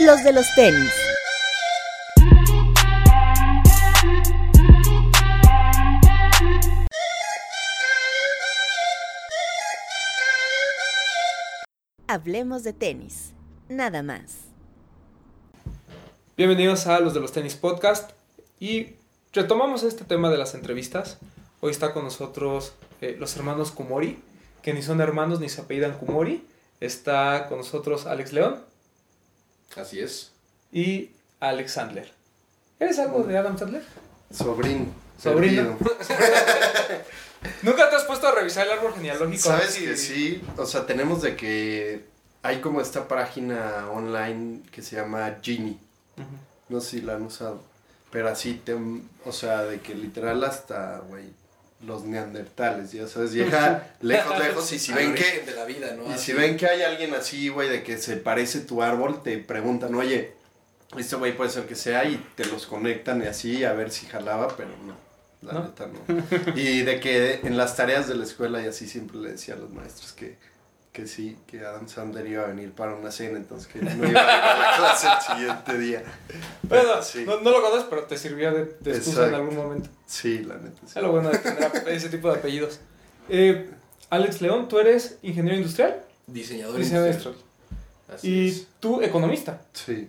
los de los tenis. Hablemos de tenis, nada más. Bienvenidos a los de los tenis podcast y retomamos este tema de las entrevistas. Hoy está con nosotros eh, los hermanos Kumori, que ni son hermanos ni se apellidan Kumori. Está con nosotros Alex León Así es. y Alex Sandler. ¿Eres algo de Adam Sandler? Sobrino. Sobrino. ¿Nunca te has puesto a revisar el árbol genealógico? Sabes Sí. que sí, o sea, tenemos de que hay como esta página online que se llama Genie. No sé si la han usado. Pero así, te, o sea, de que literal hasta, güey, los neandertales, ya sabes, llega lejos, lejos, y si ven que, de la vida, ¿no? y Así. si ven que hay alguien así, güey, de que se parece tu árbol, te preguntan, oye, este güey puede ser que sea, y te los conectan y así, a ver si jalaba, pero no, la ¿No? neta no. Y de que en las tareas de la escuela y así siempre le decía a los maestros que, que sí, que Adam Sandler iba a venir para una cena, entonces que no iba a ir a la clase el siguiente día. Pero, sí, no, no lo conoces, pero te sirvió de, de excusa en algún momento. sí, la neta. sí. Es lo bueno de tener ese tipo de apellidos. Eh, Alex León, tú eres ingeniero industrial, Diseñador diseñador industrial. industrial. Así Y es. tú economista. Sí,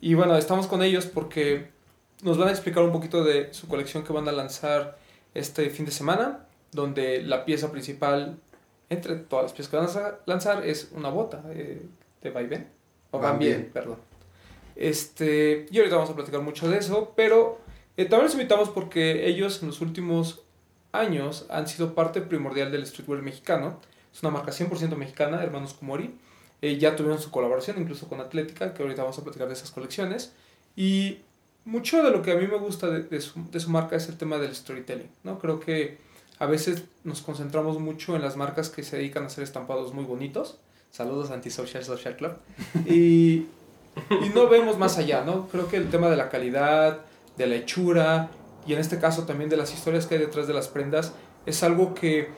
Y bueno, estamos con ellos porque nos van a explicar un poquito de su colección que van a lanzar este fin de semana, donde la pieza principal, entre todas las piezas que van a lanzar, es una bota eh, de vaivén. O van Van bien, bien. perdón. Este, y ahorita vamos a platicar mucho de eso, pero eh, también los invitamos porque ellos en los últimos años han sido parte primordial del streetwear mexicano. Es una marca 100% mexicana, Hermanos Kumori. Eh, ya tuvieron su colaboración incluso con Atlética, que ahorita vamos a platicar de esas colecciones. Y mucho de lo que a mí me gusta de, de su, de su marca es el tema del storytelling, ¿no? Creo que a veces nos concentramos mucho en las marcas que se dedican a hacer estampados muy bonitos. Saludos Antisocial Social Club. Y, y no vemos más allá, ¿no? Creo que el tema de la calidad, de la hechura y en este caso también de las historias que hay detrás de las prendas es algo que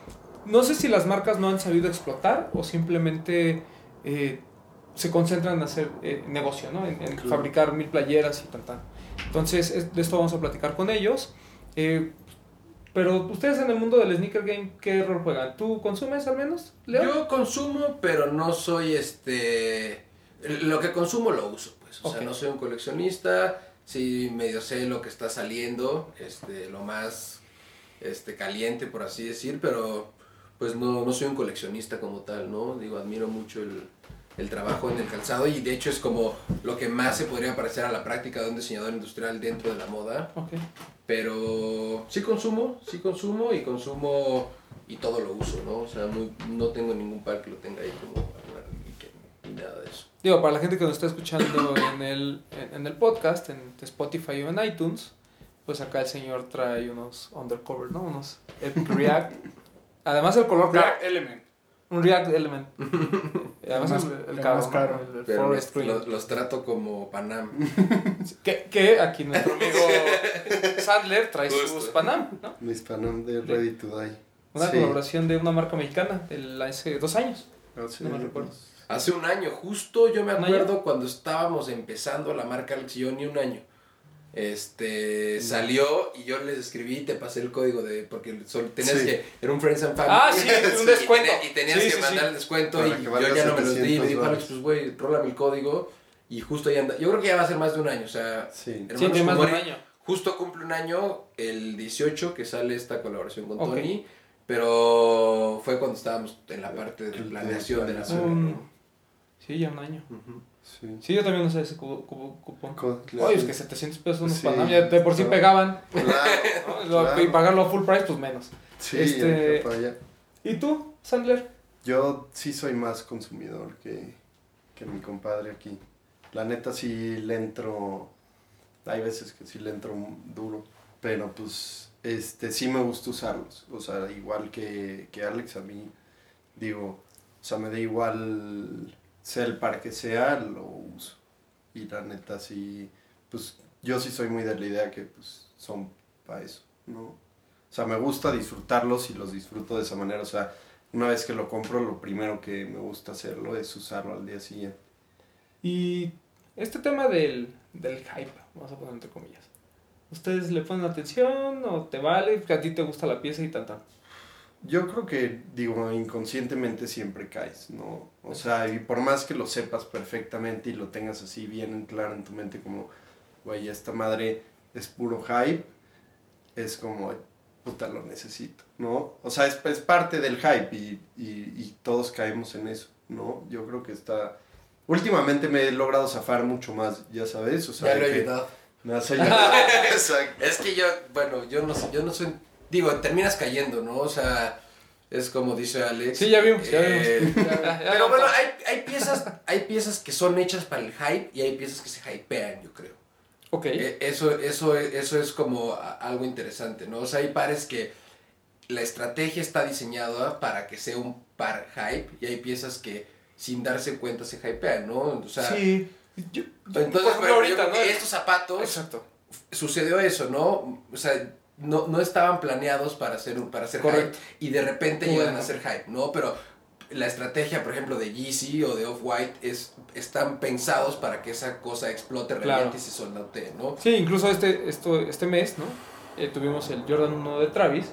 no sé si las marcas no han sabido explotar o simplemente eh, se concentran en hacer eh, negocio, ¿no? En, en Claro. fabricar mil playeras y tal, tal. Entonces, es- de esto vamos a platicar con ellos. Eh, pero ustedes en el mundo del sneaker game, ¿qué rol juegan? ¿Tú consumes al menos, Leo? Yo consumo, pero no soy este. Lo que consumo lo uso, pues. O sea, no soy un coleccionista. Sí, medio sé lo que está saliendo. Este, lo más este, caliente, por así decir. Pero, pues no, no soy un coleccionista como tal, ¿no? Digo, admiro mucho el, el trabajo en el calzado. Y de hecho, es como lo que más se podría parecer a la práctica de un diseñador industrial dentro de la moda. Ok. Pero sí consumo, sí consumo y consumo y todo lo uso, ¿no? O sea, muy- no tengo ningún par que lo tenga ahí como alguna reliquia ni nada de eso. Digo, para la gente que nos está escuchando en el, en, el podcast, en Spotify o en iTunes, pues acá el señor trae unos undercover, ¿no? Unos Epic React. Además el color Black Element. Un React Element. Y Además más- el, el caro, más caro. El, el Pero Forest los, Green. los- los trato como Panam. Que, que aquí nuestro amigo Sandler trae Justo. sus Panam, ¿no? mis Panam de Ready to Die. Una Sí. colaboración de una marca mexicana el, hace dos años. Ah, sí, No me recuerdo. Hace un año, justo yo me ¿Un acuerdo cuando estábamos empezando la marca Alex y yo, ni un año. Este salió y yo les escribí y te pasé el código de porque solo tenías Sí. que era un friends and family Ah, sí, un Y descuento. y tenías Sí, que sí, mandar sí. el descuento Para y que yo ya no me los di y me 700 dijo Alex pues güey rólame el código y justo ya anda yo creo que ya va a ser más de un año o sea Sí. Hermanos tiene más de un año. justo cumple un año el 18 que sale esta colaboración con. Tony pero fue cuando estábamos en la parte de planeación de la Um, ¿no? Sí, ya un año. Ujú, Sí. Sí, yo también usé ese cubo, cubo- cupón. Oye, es que 700 pesos unos Sí. Panam ya de por sí pegaban. Claro, ¿no? Lo- Claro. Y pagarlo a full price, pues menos. sí, Este- para allá. ¿Y tú, Sandler? Yo sí soy más consumidor que, que mi compadre aquí. La neta sí le entro, hay veces que sí le entro duro, pero pues este sí me gusta usarlos. O sea, igual que, que Alex, a mí digo, o sea, me da igual sea el par que sea, lo uso. Y la neta sí, pues yo sí soy muy de la idea que pues son para eso, ¿no? O sea, me gusta disfrutarlos y los disfruto de esa manera. O sea, una vez que lo compro, lo primero que me gusta hacerlo es usarlo al día siguiente. Y este tema del, del hype, vamos a poner entre comillas. ¿Ustedes le ponen atención o te vale? A ti te gusta la pieza y tan tan. Yo creo que, digo, inconscientemente siempre caes, ¿no? O sea, y por más que lo sepas perfectamente y lo tengas así bien claro en tu mente como, güey, esta madre es puro hype, es como, puta, lo necesito, ¿no? O sea, es, es parte del hype y, y, y todos caemos en eso, ¿no? Yo creo que está... Últimamente me he logrado zafar mucho más, ya sabes, o sea... Ya lo de he que ayudado. Me has ayudado. Exacto. Es que yo, bueno, yo no yo no soy, digo, terminas cayendo, ¿no? O sea, es como dice Alex. Sí, ya vimos, ya eh, vimos. Ya- ya- ya Pero bueno, hay, hay piezas, hay piezas que son hechas para el hype y hay piezas que se hypean, yo creo. Ok. Eh, Eso, eso, eso es como algo interesante, ¿no? O sea, hay pares que la estrategia está diseñada para que sea un par hype y hay piezas que sin darse cuenta se hypean, ¿no? O sea, sí. Yo- entonces, bueno, yo ahorita, creo ¿no? que estos zapatos Exacto. sucedió eso, ¿no? O sea, no, no estaban planeados para hacer, un- para hacer Correcto. hype y de repente Bueno. llegan a ser hype, ¿no? Pero la estrategia, por ejemplo, de Yeezy o de Off-White es, están pensados para que esa cosa explote Claro. realmente y se soldate, ¿no? Sí, incluso este, esto, este mes, ¿no? Eh, tuvimos el Jordan 1 de Travis,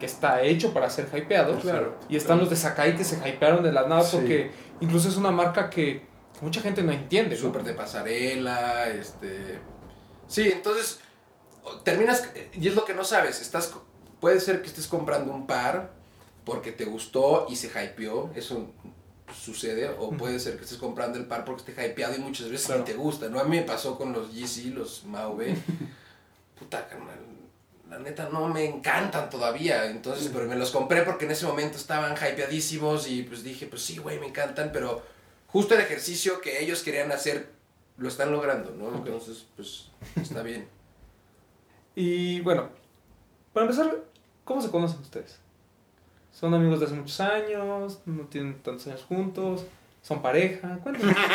que está hecho para ser hypeado. Claro. Y están los de Sakai que se hypearon de la nada Sí. porque incluso es una marca que mucha gente no entiende. ¿no? Súper de pasarela, este... Sí, entonces terminas, y es lo que no sabes, estás, puede ser que estés comprando un par porque te gustó y se hypeó, eso sucede, o puede ser que estés comprando el par porque esté hypeado y muchas veces Claro. ni te gusta, ¿no? A mí me pasó con los Yeezy, los Maube, puta, carnal, la neta no me encantan todavía, entonces, pero me los compré porque en ese momento estaban hypeadísimos y pues dije, pues sí, güey, me encantan, pero justo el ejercicio que ellos querían hacer lo están logrando, ¿no? Entonces, pues está bien. Y bueno, para empezar, ¿cómo se conocen ustedes? ¿Son amigos de hace muchos años? ¿No tienen tantos años juntos? ¿Son pareja? Cuéntanos.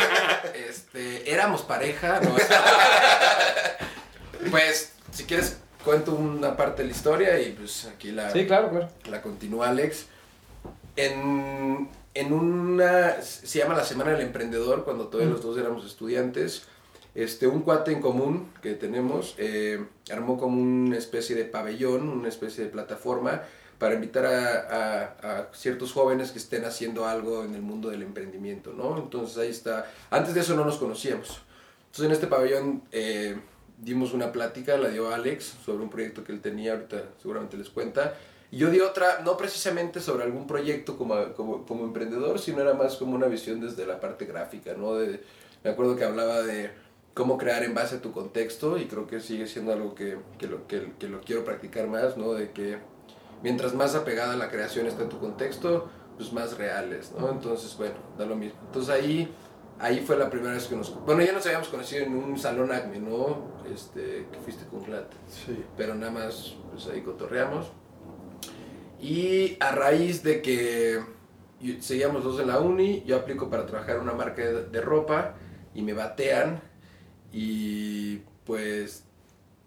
Este, éramos pareja, ¿no? pues, si quieres, cuento una parte de la historia y pues aquí la, Sí, claro, claro. la continúa Alex. En, en una, se llama la Semana del Emprendedor, cuando todavía Mm. los dos éramos estudiantes, este, un cuate en común que tenemos eh, armó como una especie de pabellón, una especie de plataforma para invitar a, a- a ciertos jóvenes que estén haciendo algo en el mundo del emprendimiento, ¿no? Entonces ahí está. Antes de eso no nos conocíamos. Entonces en este pabellón eh, dimos una plática, la dio Alex sobre un proyecto que él tenía, ahorita seguramente les cuenta. Y yo di otra, no precisamente sobre algún proyecto como, como, como emprendedor, sino era más como una visión desde la parte gráfica, ¿no? De, me acuerdo que hablaba de cómo crear en base a tu contexto y creo que sigue siendo algo que, que, lo, que, que lo quiero practicar más, ¿no? De que mientras más apegada la creación está tu contexto, pues más reales, ¿no? Entonces, bueno, da lo mismo. Entonces ahí, ahí fue la primera vez que nos... Bueno, ya nos habíamos conocido en un salón ACME, ¿no? Este, que fuiste con Glat Sí. pero nada más pues ahí cotorreamos. Y a raíz de que seguíamos dos en la uni, yo aplico para trabajar en una marca de, de ropa y me batean y pues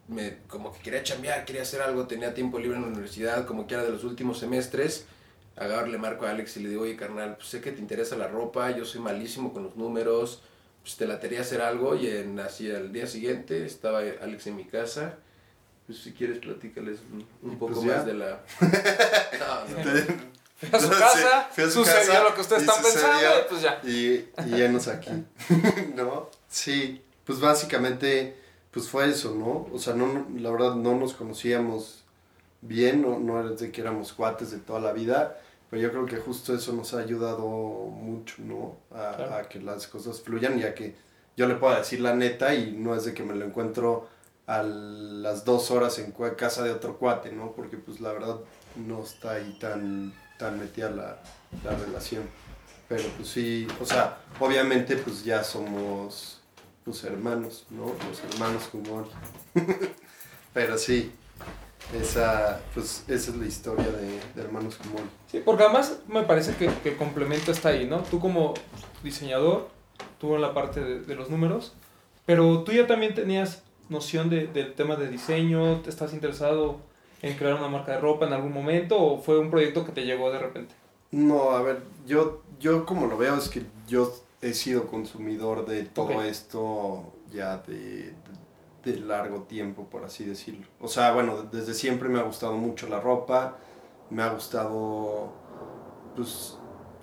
me, como que quería chambear, quería hacer algo, tenía tiempo libre en la universidad, como que era de los últimos semestres. Agarro, le marco a Alex y le digo, oye carnal, pues sé que te interesa la ropa, yo soy malísimo con los números, pues te la quería hacer algo y en, así al día siguiente estaba Alex en mi casa. Pues si quieres platícales un, poco pues ya. más de la... No, no. Fui a su Sí, casa, fui a su sucedió casa lo que ustedes están pensando y pues ya. Y, y enos aquí, ¿no? Sí, pues básicamente, pues fue eso, ¿no? O sea, no, la verdad no nos conocíamos bien, no, no era de que éramos cuates de toda la vida, pero yo creo que justo eso nos ha ayudado mucho, ¿no? A, Claro. a que las cosas fluyan y a que yo le pueda decir la neta y no es de que me lo encuentro a las dos horas en casa de otro cuate, ¿no? Porque pues la verdad no está ahí tan, tan metida la, la relación. Pero pues sí, o sea, obviamente pues ya somos pues hermanos, ¿no? Los hermanos como Pero sí, esa, pues, esa es la historia de, de hermanos como Sí, porque además me parece que, que el complemento está ahí, ¿no? Tú como diseñador, tú en la parte de, de los números, pero tú ya también tenías noción de- del tema de diseño, ¿te estás interesado en crear una marca de ropa en algún momento o fue un proyecto que te llegó de repente? No, a ver, yo, yo como lo veo es que yo he sido consumidor de todo esto ya de, de, de largo tiempo, por así decirlo. O sea, bueno, desde siempre me ha gustado mucho la ropa, me ha gustado pues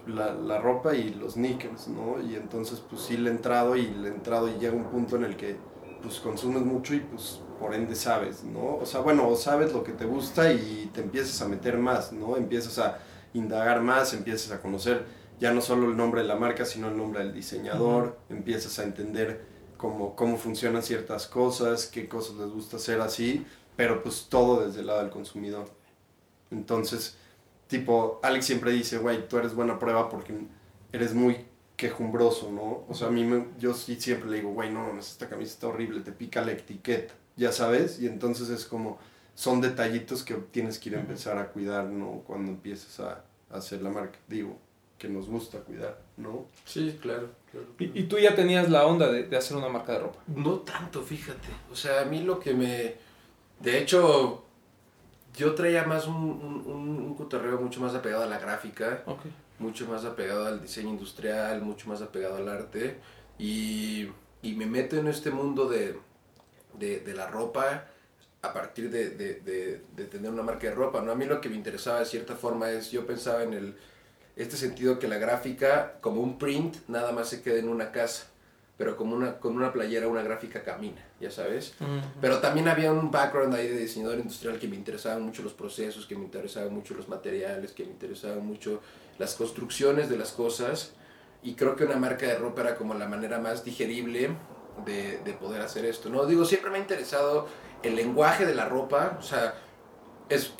la, la ropa y los sneakers, ¿no? Y entonces pues sí le he entrado y le he entrado y llega un punto en el que pues consumes mucho y pues por ende sabes, ¿no? O sea, bueno, sabes lo que te gusta y te empiezas a meter más, ¿no? Empiezas a indagar más, empiezas a conocer ya no solo el nombre de la marca, sino el nombre del diseñador, empiezas a entender cómo, cómo funcionan ciertas cosas, qué cosas les gusta hacer así, pero pues todo desde el lado del consumidor. Entonces, tipo, Alex siempre dice, güey, tú eres buena prueba porque eres muy quejumbroso, ¿no? O sea, a mí, me, yo sí siempre le digo, güey, no mames, esta camisa está horrible, te pica la etiqueta, ya sabes, y entonces es como, son detallitos que tienes que ir a empezar a cuidar, ¿no? Cuando empieces a, a hacer la marca, digo, que nos gusta cuidar, ¿no? Sí, claro. claro, claro. Y, y tú ya tenías la onda de, de hacer una marca de ropa. No tanto, fíjate. O sea, a mí lo que me... De hecho, yo traía más un, un, un- un cotorreo mucho más apegado a la gráfica, Ok. mucho más apegado al diseño industrial, mucho más apegado al arte. Y, y me meto en este mundo de, de, de la ropa a partir de, de, de, de tener una marca de ropa. ¿no? A mí lo que me interesaba de cierta forma es, yo pensaba en el, este sentido que la gráfica, como un print, nada más se queda en una casa. Pero como una, con una playera, una gráfica camina, ya sabes. Pero también había un background ahí de diseñador industrial que me interesaban mucho los procesos, que me interesaban mucho los materiales, que me interesaban mucho las construcciones de las cosas. Y creo que una marca de ropa era como la manera más digerible de, de poder hacer esto. ¿no? Digo, siempre me ha interesado el lenguaje de la ropa. O sea, es,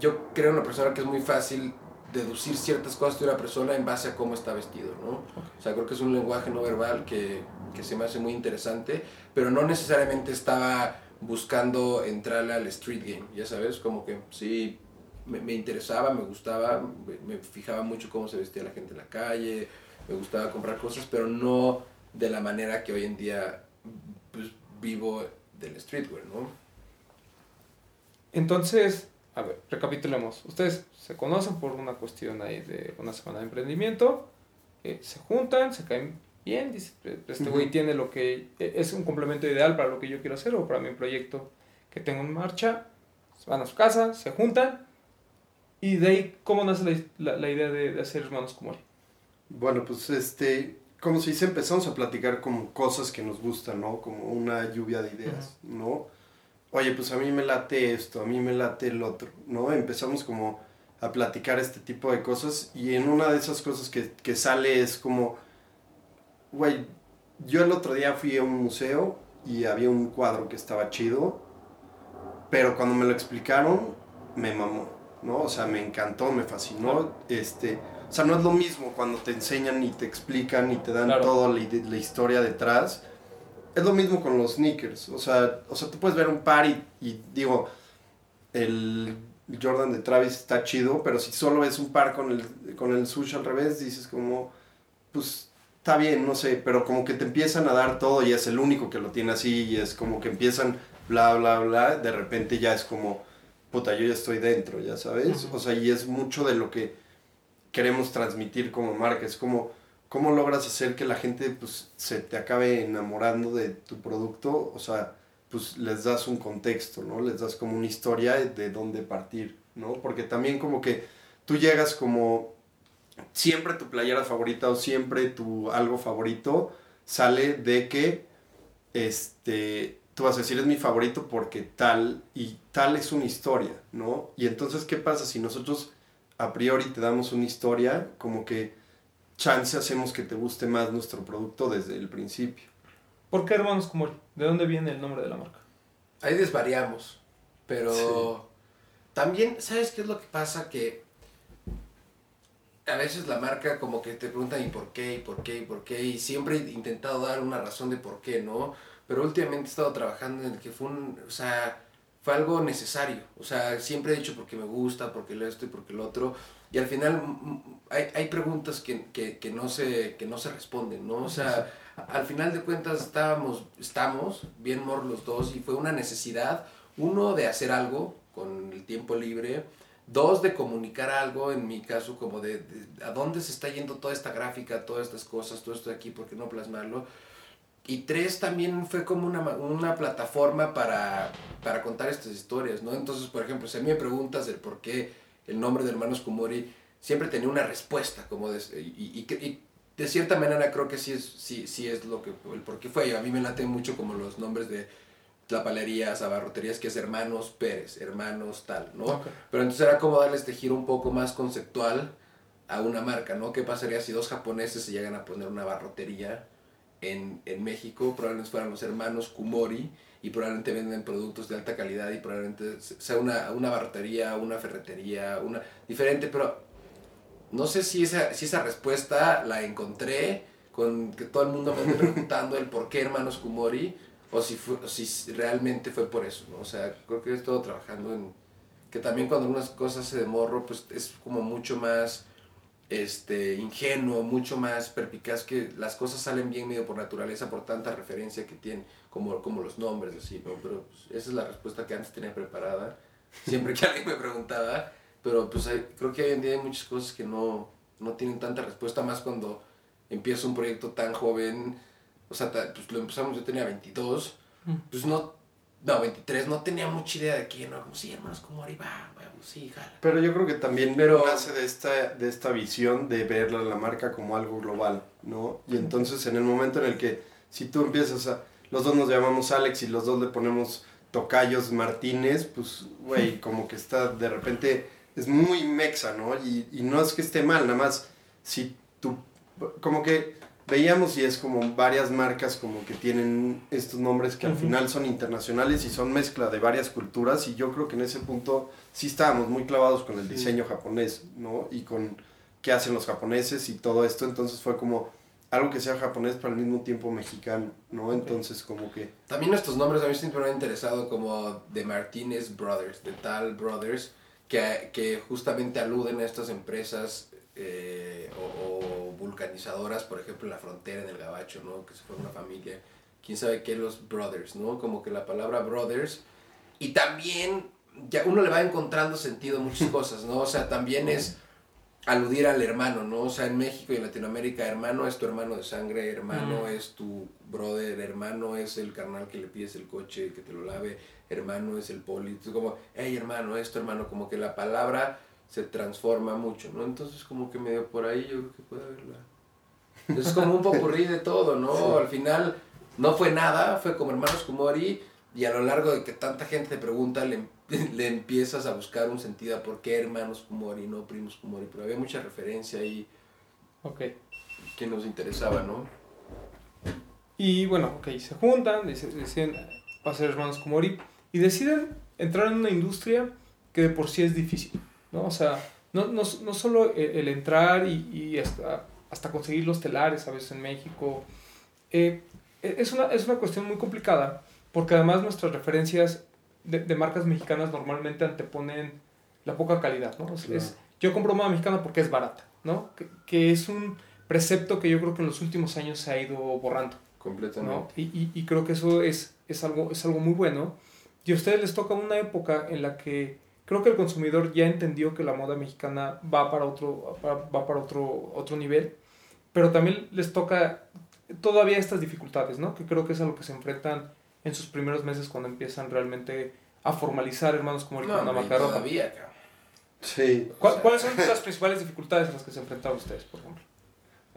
yo creo en una persona que es muy fácil deducir ciertas cosas de una persona en base a cómo está vestido, ¿no? O sea, creo que es un lenguaje no verbal que, que se me hace muy interesante, pero no necesariamente estaba buscando entrarle al street game, ya sabes, como que sí, me, me interesaba, me gustaba, me, me fijaba mucho cómo se vestía la gente en la calle, me gustaba comprar cosas, pero no de la manera que hoy en día pues, vivo del streetwear, ¿no? Entonces, a ver, recapitulemos. Ustedes se conocen por una cuestión ahí de una semana de emprendimiento, eh, se juntan, se caen bien, dice, este güey Ujú. tiene lo que eh, es un complemento ideal para lo que yo quiero hacer o para mi proyecto que tengo en marcha, van a su casa, se juntan y de ahí, ¿cómo nace la, la- la idea de, de hacer hermanos como él? Bueno, pues este, como se dice, empezamos a platicar como cosas que nos gustan, ¿no? Como una lluvia de ideas, ¿no? Oye, pues a mí me late esto, a mí me late el otro, ¿no? Empezamos como a platicar este tipo de cosas y en una de esas cosas que, que sale es como, güey, yo el otro día fui a un museo y había un cuadro que estaba chido, pero cuando me lo explicaron, me mamó, ¿no? O sea, me encantó, me fascinó, este... O sea, no es lo mismo cuando te enseñan y te explican y te dan Claro. toda la, la historia detrás. Es lo mismo con los sneakers. O sea, o sea tú puedes ver un par y, y digo, el Jordan de Travis está chido, pero si solo ves un par con el, con el sush al revés, dices como, pues está bien, no sé, pero como que te empiezan a dar todo y es el único que lo tiene así y es como que empiezan bla, bla, bla, de repente ya es como, puta, yo ya estoy dentro, ya sabes. O sea, y es mucho de lo que queremos transmitir como marca. Es como, ¿cómo logras hacer que la gente pues, se te acabe enamorando de tu producto? O sea, pues les das un contexto, ¿no? Les das como una historia de dónde partir, ¿no? Porque también como que tú llegas como siempre tu playera favorita o siempre tu algo favorito sale de que este tú vas a decir es mi favorito porque tal y tal es una historia, ¿no? Y entonces, ¿qué pasa si nosotros a priori te damos una historia como que chance hacemos que te guste más nuestro producto desde el principio? ¿Por qué hermanos como él? ¿De dónde viene el nombre de la marca? Ahí desvariamos, pero Sí. también, ¿sabes qué es lo que pasa? Que a veces la marca como que te preguntan ¿y por qué? ¿y por qué? ¿y por qué? Y siempre he intentado dar una razón de por qué, ¿no? Pero últimamente he estado trabajando en el que fue un, o sea, fue algo necesario. O sea, siempre he dicho porque me gusta, porque lo esto y porque lo otro. Y al final hay, hay preguntas que, que, que no se, que no se responden, ¿no? O sea, al final de cuentas estábamos, estamos bien mor los dos y fue una necesidad, uno de hacer algo con el tiempo libre, Dos, de comunicar algo, en mi caso, como de, de a dónde se está yendo toda esta gráfica, todas estas cosas, todo esto de aquí, ¿por qué no plasmarlo? Y tres, también fue como una, una plataforma para, para contar estas historias, ¿no? Entonces, por ejemplo, si a mí me preguntas del por qué el nombre de Hermanos Kumori, siempre tenía una respuesta, como de, y, y, que- y de cierta manera creo que sí es, sí, sí es lo que, el por qué fue. A mí me late mucho como los nombres de tlapalerías, abarroterías, que es Hermanos Pérez, Hermanos tal, ¿no? Pero entonces era como darle este giro un poco más conceptual a una marca, ¿no? ¿Qué pasaría si dos japoneses se llegan a poner una barrotería en, en México? Probablemente fueran los hermanos Kumori y probablemente venden productos de alta calidad y probablemente sea una, una una ferretería, una diferente, pero no sé si esa, si esa respuesta la encontré con que todo el mundo me ande preguntando el por qué hermanos Kumori o si, fue, si realmente fue por eso, ¿no? O sea, creo que he estado trabajando en que también cuando unas cosas se de morro, pues es como mucho más este, ingenuo, mucho más perpicaz, que las cosas salen bien medio por naturaleza, por tanta referencia que tienen, como, como los nombres, así, ¿no? Pero pues, esa es la respuesta que antes tenía preparada, siempre que alguien me preguntaba, pero pues hay- creo que hoy en día hay muchas cosas que no, no tienen tanta respuesta, más cuando empieza un proyecto tan joven, o sea, ta- pues lo empezamos, yo tenía 22, Mm. pues no, no, 23, no tenía mucha idea de quién, ¿no? Como, sí, hermanos, como arriba, huevo, sí, jala. Pero yo creo que también Pero- nace de esta, de esta visión de ver la, la marca como algo global, ¿no? Y entonces en el momento en el que si tú empiezas a... Los dos nos llamamos Alex y los dos le ponemos Tocayos Martínez, pues, güey, como que está de repente... Es muy mexa, ¿no? Y, y no es que esté mal, nada más si tú... Como que veíamos y es como varias marcas como que tienen estos nombres que al final son internacionales y son mezcla de varias culturas y yo creo que en ese punto sí estábamos muy clavados con el diseño japonés, ¿no? Y con qué hacen los japoneses y todo esto, entonces fue como algo que sea japonés pero al mismo tiempo mexicano, ¿no? Entonces como que... También nuestros nombres a mí siempre me han interesado como de Martínez Brothers, de Tal Brothers, que, que justamente aluden a estas empresas eh, o, o vulcanizadoras, por ejemplo, en la frontera, en el Gabacho, ¿no? Que se fue una familia, quién sabe qué, los Brothers, ¿no? Como que la palabra Brothers. Y también, ya uno le va encontrando sentido a muchas cosas, ¿no? O sea, también es aludir al hermano, ¿no? O sea, en México y en Latinoamérica, hermano es tu hermano de sangre, hermano Mm. es tu brother, hermano es el carnal que le pides el coche, que te lo lave, hermano es el poli, Entonces, como, hey hermano, esto hermano, como que la palabra se transforma mucho, ¿no? Entonces como que medio por ahí yo creo que puede haberla. Es como un popurrí de todo, ¿no? Sí. Al final no fue nada, fue como hermanos Kumori y a lo largo de que tanta gente te pregunta le, le empiezas a buscar un sentido a por qué hermanos Kumori, no primos Kumori, pero había mucha referencia ahí Ok. que nos interesaba, ¿no? Y bueno, ok, se juntan, dec- deciden va a ser hermanos Kumori y deciden entrar en una industria que de por sí es difícil, ¿no? O sea, no, no, no solo el, el entrar y, y hasta, hasta conseguir los telares a veces en México, eh, es, una, es una cuestión muy complicada porque además nuestras referencias de, de marcas mexicanas normalmente anteponen la poca calidad, ¿no? Es- es- yo compro moda mexicana porque es barata, ¿no? Que, que es un precepto que yo creo que en los últimos años se ha ido borrando. Completamente. ¿no? Y, y, y creo que eso es, es, algo, es algo muy bueno. Y a ustedes les toca una época en la que creo que el consumidor ya entendió que la moda mexicana va para otro, va para otro, otro nivel, pero también les toca todavía estas dificultades, ¿no? Que creo que es a lo que se enfrentan en sus primeros meses cuando empiezan realmente a formalizar hermanos como el No, todavía, cabrón. Sí. ¿Cuál- o sea- ¿Cuáles son las principales dificultades a las que se enfrentan ustedes, por ejemplo?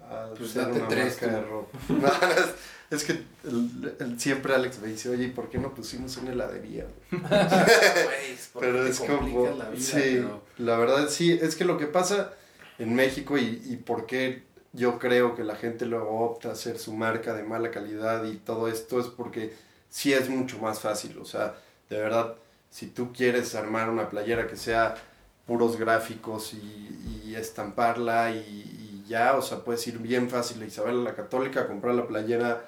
a Pues date tres, marca de tú. ropa. No, es, es que el- el- siempre Alex me dice, oye, ¿y por qué no pusimos una heladería? Pero es como, la vida, sí, pero- la verdad sí, es que lo que pasa en México y, y por qué yo creo que la gente luego opta a hacer su marca de mala calidad y todo esto es porque sí es mucho más fácil, o sea, de verdad, si tú quieres armar una playera que sea puros gráficos y, y estamparla y, y ya, o sea, puedes ir bien fácil a Isabel la Católica, comprar la playera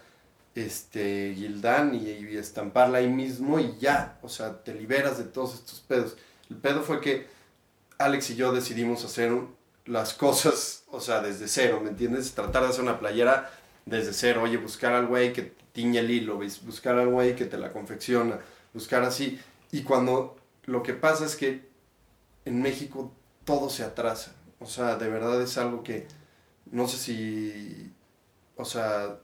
este Gildán y, y estamparla ahí mismo y ya, o sea, te liberas de todos estos pedos. El pedo fue que Alex y yo decidimos hacer las cosas, o sea, desde cero, ¿me entiendes? Tratar de hacer una playera desde cero, oye, buscar al güey que tiñe el hilo, ¿ves? buscar al güey que te la confecciona, buscar así. Y cuando lo que pasa es que en México todo se atrasa. O sea, de verdad es algo que no sé si, o sea,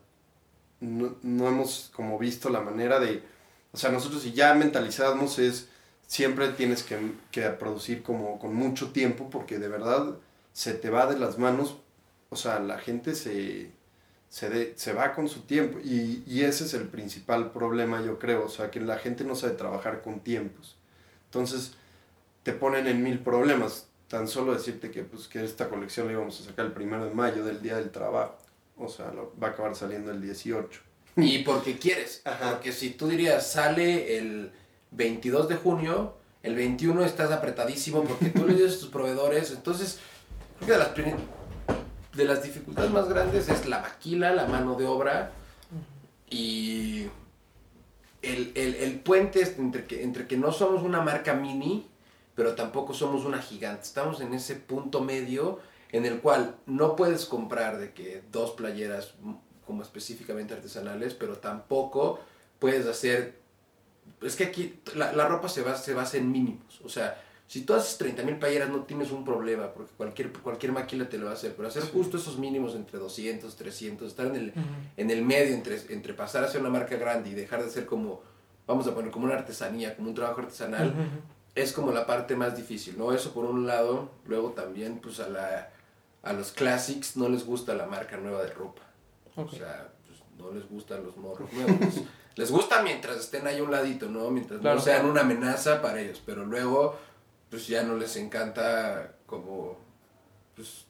no, no hemos como visto la manera de, o sea, nosotros si ya mentalizamos es, siempre tienes que, que producir como con mucho tiempo porque de verdad se te va de las manos, o sea, la gente se, se, de- se va con su tiempo y, y ese es el principal problema yo creo, o sea, que la gente no sabe trabajar con tiempos. Entonces te ponen en mil problemas, tan solo decirte que, pues, que esta colección la íbamos a sacar el primero de mayo del Día del Trabajo, o sea, lo- va a acabar saliendo el 18. Y porque quieres. Ajá. Porque si tú dirías, sale el 22 de junio, el 21 estás apretadísimo porque tú le dices a tus proveedores. Entonces, creo que de las, de las dificultades más grandes es la maquila, la mano de obra y el, el, el puente es entre que, entre que no somos una marca mini, pero tampoco somos una gigante. Estamos en ese punto medio en el cual no puedes comprar de que dos playeras como específicamente artesanales, pero tampoco puedes hacer... Es que aquí la, la ropa se basa, se basa en mínimos. O sea, si tú haces 30 mil playeras no tienes un problema, porque cualquier, cualquier maquila te lo va a hacer. Pero hacer justo esos mínimos entre 200, 300, estar en el, en el medio entre, entre pasar a ser una marca grande y dejar de ser como, vamos a poner, como una artesanía, como un trabajo artesanal, es como la parte más difícil, ¿no? Eso por un lado, luego también pues a, la, a los classics no les gusta la marca nueva de ropa. O sea, pues, no les gustan los morros nuevos. les gusta mientras estén ahí a un ladito, ¿no? Mientras Claro. no sean una amenaza para ellos, pero luego pues ya no les encanta como pues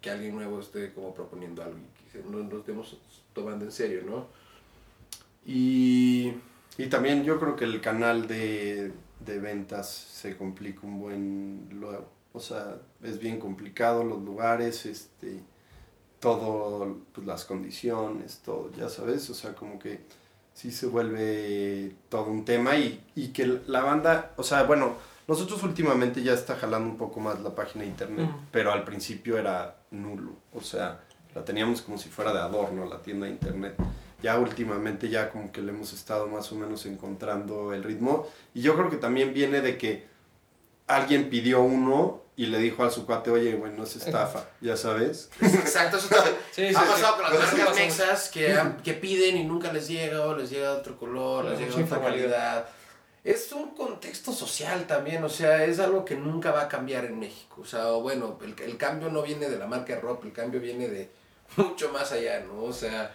que alguien nuevo esté como proponiendo algo y que no nos estemos tomando en serio, ¿no? Y Y también yo creo que el canal de, de ventas se complica un buen luego. O sea, es bien complicado los lugares, este, todo, pues, las condiciones, todo, ya sabes, o sea, como que sí se vuelve todo un tema y, y que la banda, o sea, bueno, nosotros últimamente ya está jalando un poco más la página de internet, Ujú. pero al principio era nulo, o sea, la teníamos como si fuera de adorno la tienda de internet. Ya últimamente ya como que le hemos estado más o menos encontrando el ritmo y yo creo que también viene de que alguien pidió uno y le dijo a su cuate, oye, bueno, es estafa, ya sabes. Exacto, eso también Sí, sí, ha sí. pasado con las marcas mexas que, que piden y nunca les llega, o les llega de otro color, les llega de otra informalidad. calidad. Es un contexto social también, o sea, es algo que nunca va a cambiar en México. O sea, bueno, el, el cambio no viene de la marca de ropa, el cambio viene de mucho más allá, ¿no? O sea,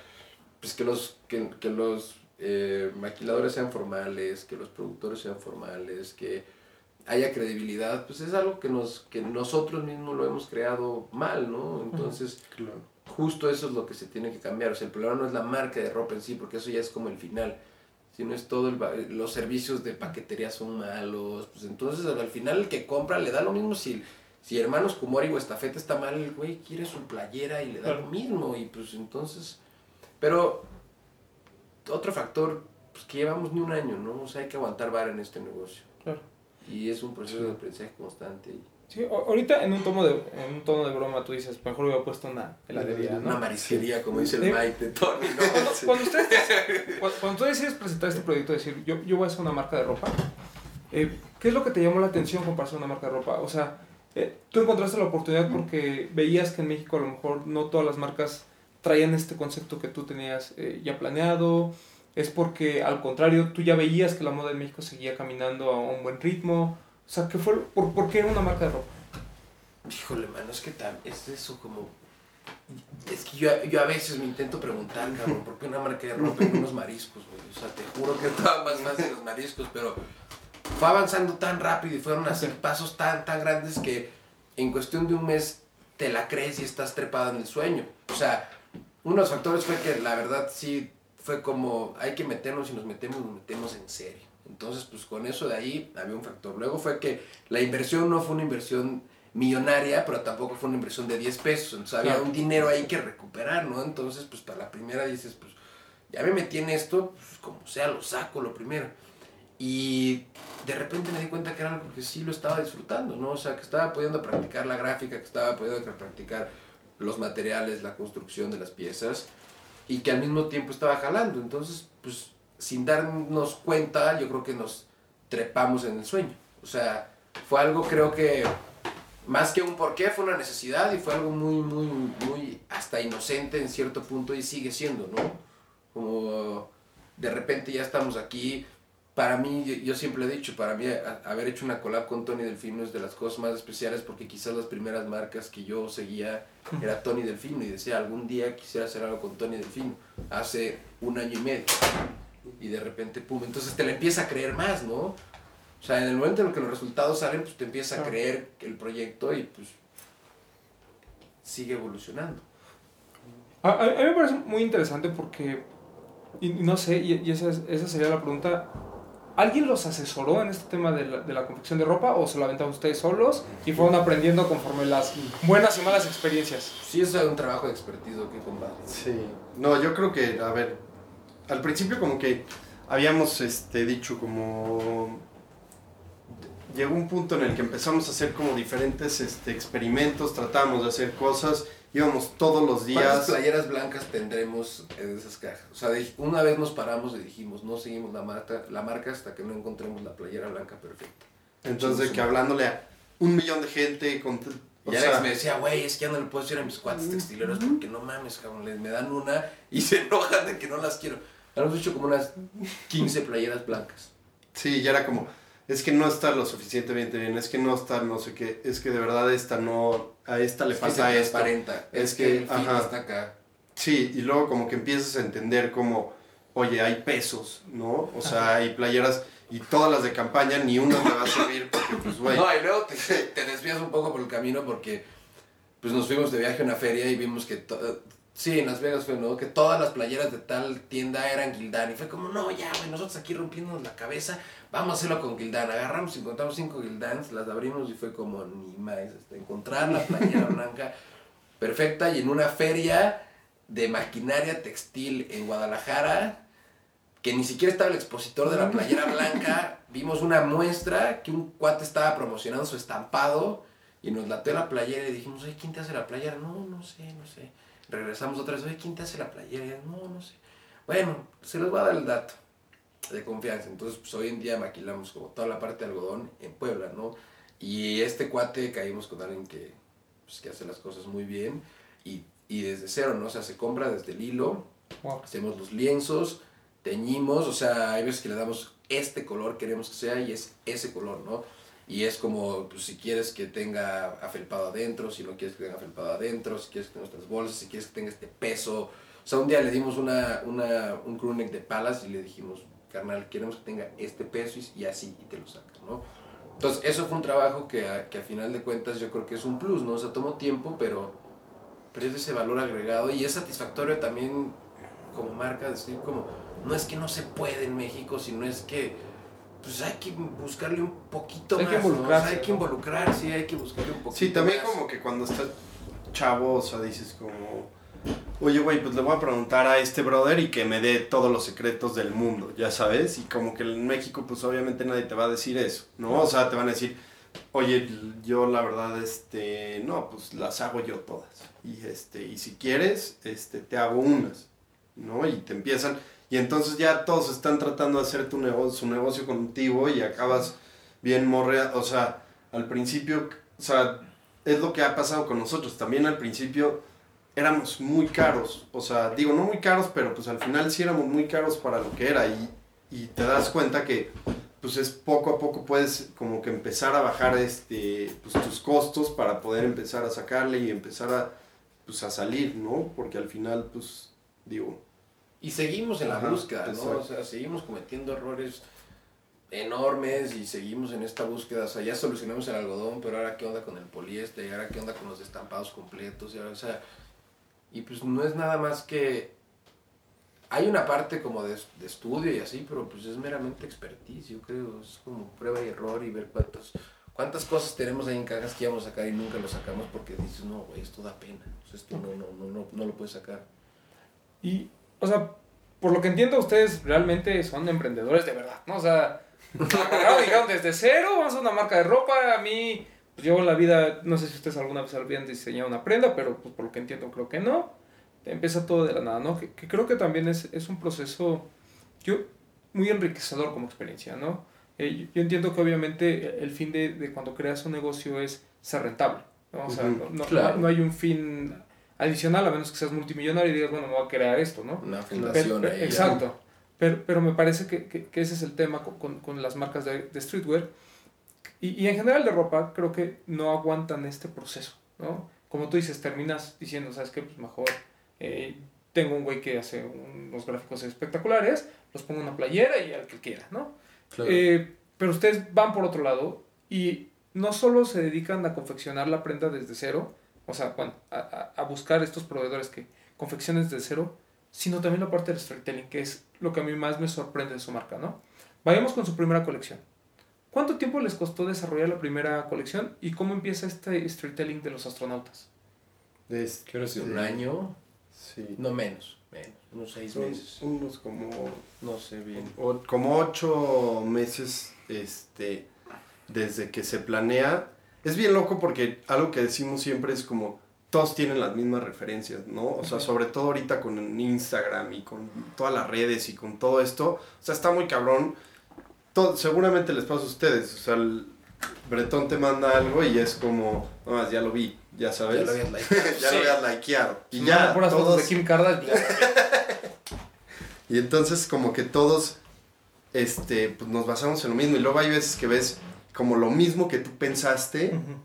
pues que los, que, que los eh, maquiladores sean formales, que los productores sean formales, que haya credibilidad, pues es algo que, nos, que nosotros mismos lo hemos creado mal, ¿no? Entonces, Claro. justo eso es lo que se tiene que cambiar. O sea, el problema no es la marca de ropa en sí, porque eso ya es como el final, sino es todo el, va- los servicios de paquetería son malos. Pues entonces al final el que compra le da lo mismo si, si Hermanos Kumori o Estafeta está mal, el güey quiere su playera y le da lo mismo. Y pues entonces, pero otro factor, pues que llevamos ni un año, ¿no? O sea, hay que aguantar vara en este negocio. Claro. Y es un proceso de aprendizaje constante. y Sí, ahorita en un tono de en un tono de broma tú dices, mejor hubiera puesto una heladería, Una ¿no? marisquería, como dice el. Mike de Tony, ¿no? Cuando, cuando ustedes, cuando, cuando tú decides presentar este proyecto, decir, yo, yo voy a hacer una marca de ropa, eh, ¿qué es lo que te llamó la atención con hacer una marca de ropa? O sea, eh, tú encontraste la oportunidad porque veías que en México a lo mejor no todas las marcas traían este concepto que tú tenías eh, ya planeado, es porque al contrario, tú ya veías que la moda en México seguía caminando a un buen ritmo, o sea, ¿qué fue, por, ¿por qué una marca de ropa? Híjole, mano, es que tal, es eso como... Es que yo, yo a veces me intento preguntar, cabrón, ¿por qué una marca de ropa y no unos mariscos, güey? O sea, te juro que estaba más fácil los mariscos, pero fue avanzando tan rápido y fueron así pasos tan, tan grandes que en cuestión de un mes te la crees y estás trepada en el sueño. O sea, uno de los factores fue que la verdad sí fue como, hay que meternos y nos metemos, nos metemos en serio. Entonces, pues con eso de ahí había un factor. Luego fue que la inversión no fue una inversión millonaria, pero tampoco fue una inversión de 10 pesos. Entonces había un dinero ahí que recuperar, ¿no? Entonces, pues para la primera dices, pues ya me metí en esto, pues como sea, lo saco lo primero. Y de repente me di cuenta que era algo que sí lo estaba disfrutando, ¿no? O sea, que estaba pudiendo practicar la gráfica, que estaba pudiendo practicar los materiales, la construcción de las piezas, y que al mismo tiempo estaba jalando. Entonces, pues sin darnos cuenta, yo creo que nos trepamos en el sueño. O sea, fue algo creo que más que un porqué, fue una necesidad y fue algo muy, muy, muy hasta inocente en cierto punto y sigue siendo, ¿no? Como de repente ya estamos aquí. Para mí, yo- siempre he dicho, para mí haber hecho una collab con Tony Delfino es de las cosas más especiales porque quizás las primeras marcas que yo seguía era Tony Delfino y decía, algún día quisiera hacer algo con Tony Delfino, hace un año y medio. Y de repente, pum, entonces te la empieza a creer más, ¿no? O sea, en el momento en el que los resultados salen, pues te empieza a Claro. creer el proyecto y pues sigue evolucionando. A, a- a mí me parece muy interesante porque, y, y no sé, y, y esa, es- esa sería la pregunta, ¿alguien los asesoró en este tema de la, de la confección de ropa o se lo aventaron ustedes solos y fueron aprendiendo conforme las buenas y malas experiencias? Sí, es un trabajo de expertizo, que compadre. Sí. No, yo creo que, a ver, al principio como que habíamos este, dicho como... Llegó un punto en el que empezamos a hacer como diferentes este, experimentos, tratábamos de hacer cosas, íbamos todos los ¿Cuántas días. playeras blancas tendremos en esas cajas? O sea, una vez nos paramos y dijimos, no seguimos la marca, la marca hasta que no encontremos la playera blanca perfecta. Entonces, que hablándole a un millón de gente, con, Y Alex me decía, güey, es que ya no le puedo decir a mis cuates textileros porque no mames, cabrón, me dan una y se enojan de que no las quiero. Hemos hecho como unas 15 playeras blancas. Sí, ya era como, es que no está lo suficientemente bien, es que no está no sé qué, es que de verdad esta no, a esta le Es que falta se esto. Es es que que, ajá. está acá. Sí, y luego como que empiezas a entender como, oye, hay pesos, ¿no? O sea, hay playeras y todas las de campaña, ni una te va a servir porque, pues, güey, No, y luego te, te desvías un poco por el camino porque pues nos fuimos de viaje a una feria y vimos que sí, en Las Vegas fue, ¿no? Que todas las playeras de tal tienda eran Gildan y fue como, no, ya, güey, nosotros aquí rompiéndonos la cabeza, vamos a hacerlo con Gildan. Agarramos y encontramos cinco Gildans, las abrimos y fue como, ni más, hasta encontrar la playera blanca perfecta y en una feria de maquinaria textil en Guadalajara que ni siquiera estaba el expositor de la playera blanca, vimos una muestra que un cuate estaba promocionando su estampado y nos lateó la playera y dijimos, oye, ¿quién te hace la playera? No, no sé, no sé. Regresamos otra vez, oye, ¿quién te hace la playera? No, no sé. Bueno, se les va a dar el dato de confianza. Entonces, pues hoy en día maquilamos como toda la parte de algodón en Puebla, ¿no? Y este cuate caímos con alguien que, pues, que hace las cosas muy bien y, y desde cero, ¿no? O sea, se compra desde el hilo, Wow. hacemos los lienzos, teñimos, o sea, hay veces que le damos este color queremos que sea y es ese color, ¿no? Y es como, pues si quieres que tenga afelpado adentro, si no quieres que tenga afelpado adentro, si quieres que tenga nuestras bolsas, si quieres que tenga este peso. O sea, un día le dimos una, una, un crew neck de palas y le dijimos, carnal, queremos que tenga este peso y, así, y te lo sacas, ¿no? Entonces, eso fue un trabajo que a, que a final de cuentas yo creo que es un plus, ¿no? O sea, tomó tiempo, pero, pero es ese valor agregado y es satisfactorio también como marca decir como, no es que no se puede en México, sino es que pues hay que buscarle un poquito Hay más, que ¿no? O sea, involucrarse, hay que involucrarse, hay que buscarle un poquito Sí, también más. como que cuando estás chavo, o sea, dices como, oye, güey, pues le voy a preguntar a este brother y que me dé todos los secretos del mundo, ya sabes, y como que en México, pues obviamente nadie te va a decir eso, ¿no? O sea, te van a decir, oye, yo la verdad, este, no, pues las hago yo todas, y este, y si quieres, este, te hago unas, ¿no? Y te empiezan, y entonces ya todos están tratando de hacer tu negocio, su negocio contigo y acabas bien morrea, o sea, al principio, o sea, es lo que ha pasado con nosotros. También al principio éramos muy caros. O sea, digo, no muy caros, pero pues al final sí éramos muy caros para lo que era. Y, y te das cuenta que pues es poco a poco puedes como que empezar a bajar este, pues, tus costos para poder empezar a sacarle y empezar a, pues, a salir, ¿no? Porque al final, pues, digo, Y seguimos en la Ajá, búsqueda, ¿no? O sea, seguimos cometiendo errores enormes y seguimos en esta búsqueda. O sea, ya solucionamos el algodón, pero ahora qué onda con el poliéster, y ahora qué onda con los estampados completos, y ahora, o sea, y pues no es nada más que hay una parte como de, de estudio y así, pero pues es meramente expertise, yo creo, es como prueba y error y ver cuántos cuántas cosas tenemos ahí en cajas que íbamos a sacar y nunca lo sacamos porque dices, no, güey, esto da pena, o sea, esto no, no, no, no, no lo puedes sacar. Y, o sea, por lo que entiendo, ustedes realmente son emprendedores de verdad, ¿no? O sea, dijeron desde cero, vamos a una marca de ropa. A mí, pues yo en la vida, no sé si ustedes alguna vez habían diseñado una prenda, pero pues por lo que entiendo, creo que no. Empieza todo de la nada, ¿no? Que, que creo que también es, es un proceso yo, muy enriquecedor como experiencia, ¿no? Eh, yo- entiendo que obviamente el fin de, de cuando creas un negocio es ser rentable. ¿no? O sea, no, no- claro. no hay un fin adicional a menos que seas multimillonario y digas, bueno, me voy a crear esto, ¿no? Una fundación pero- ahí. ya. exacto. Pero, pero me parece que, que- que ese es el tema con, con- con las marcas de, de streetwear. Y, y en general de ropa, creo que no aguantan este proceso, ¿no? Como tú dices, terminas diciendo, ¿sabes qué? Pues mejor eh, tengo un güey que hace unos gráficos espectaculares, los pongo en una playera y al que quiera, ¿no? Claro. Eh, pero ustedes van por otro lado y no solo se dedican a confeccionar la prenda desde cero, o sea, bueno, a, a- buscar estos proveedores que confeccionen desde cero, sino también la parte del storytelling, que es lo que a mí más me sorprende de su marca, ¿no? Vayamos con su primera colección. ¿Cuánto tiempo les costó desarrollar la primera colección y cómo empieza este storytelling de los astronautas? Este, Creo que un año, Sí. no menos, menos, unos seis Son meses. unos como No sé bien. O- como ocho meses este, desde que se planea. Es bien loco porque algo que decimos siempre es como todos tienen las mismas referencias, ¿no? O sea, sobre todo ahorita con Instagram y con todas las redes y con todo esto. O sea, está muy cabrón. Todo, seguramente les pasa a ustedes. O sea, el Bretón te manda algo y es como, no más, ya lo vi, ya sabes. Ya lo habías likeado. ya Sí. lo habías likeado. Y No, ya, puras fotos todos, de Kim Kardashian. y entonces como que todos este, pues nos basamos en lo mismo. Y luego hay veces que ves como lo mismo que tú pensaste Ujú.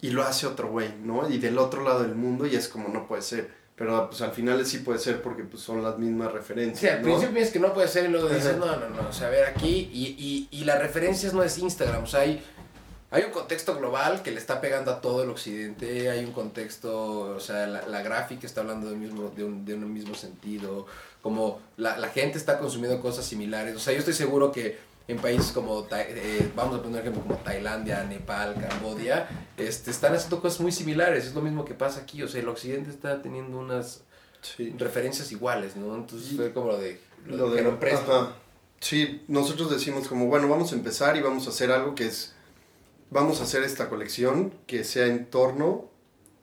y lo hace otro güey, ¿no? Y del otro lado del mundo y es como no puede ser. Pero pues al final sí puede ser porque pues son las mismas referencias. Sí, al ¿no? principio piensas que no puede ser y luego dices, no, no, no, o sea, a ver aquí, y, y, y las referencias no es Instagram, o sea, hay, hay un contexto global que le está pegando a todo el occidente, hay un contexto, o sea, la, la gráfica está hablando de, mismo, de, un, de un mismo sentido, como la, la gente está consumiendo cosas similares, o sea, yo estoy seguro que en países como, eh, vamos a poner ejemplo como Tailandia, Nepal, Cambodia, este, están haciendo cosas muy similares, es lo mismo que pasa aquí, o sea, el occidente está teniendo unas Sí. referencias iguales, ¿no? Entonces fue como lo de... Lo, Lo de, de- ajá. Sí, nosotros decimos como, bueno, vamos a empezar y vamos a hacer algo que es, vamos a hacer esta colección que sea en torno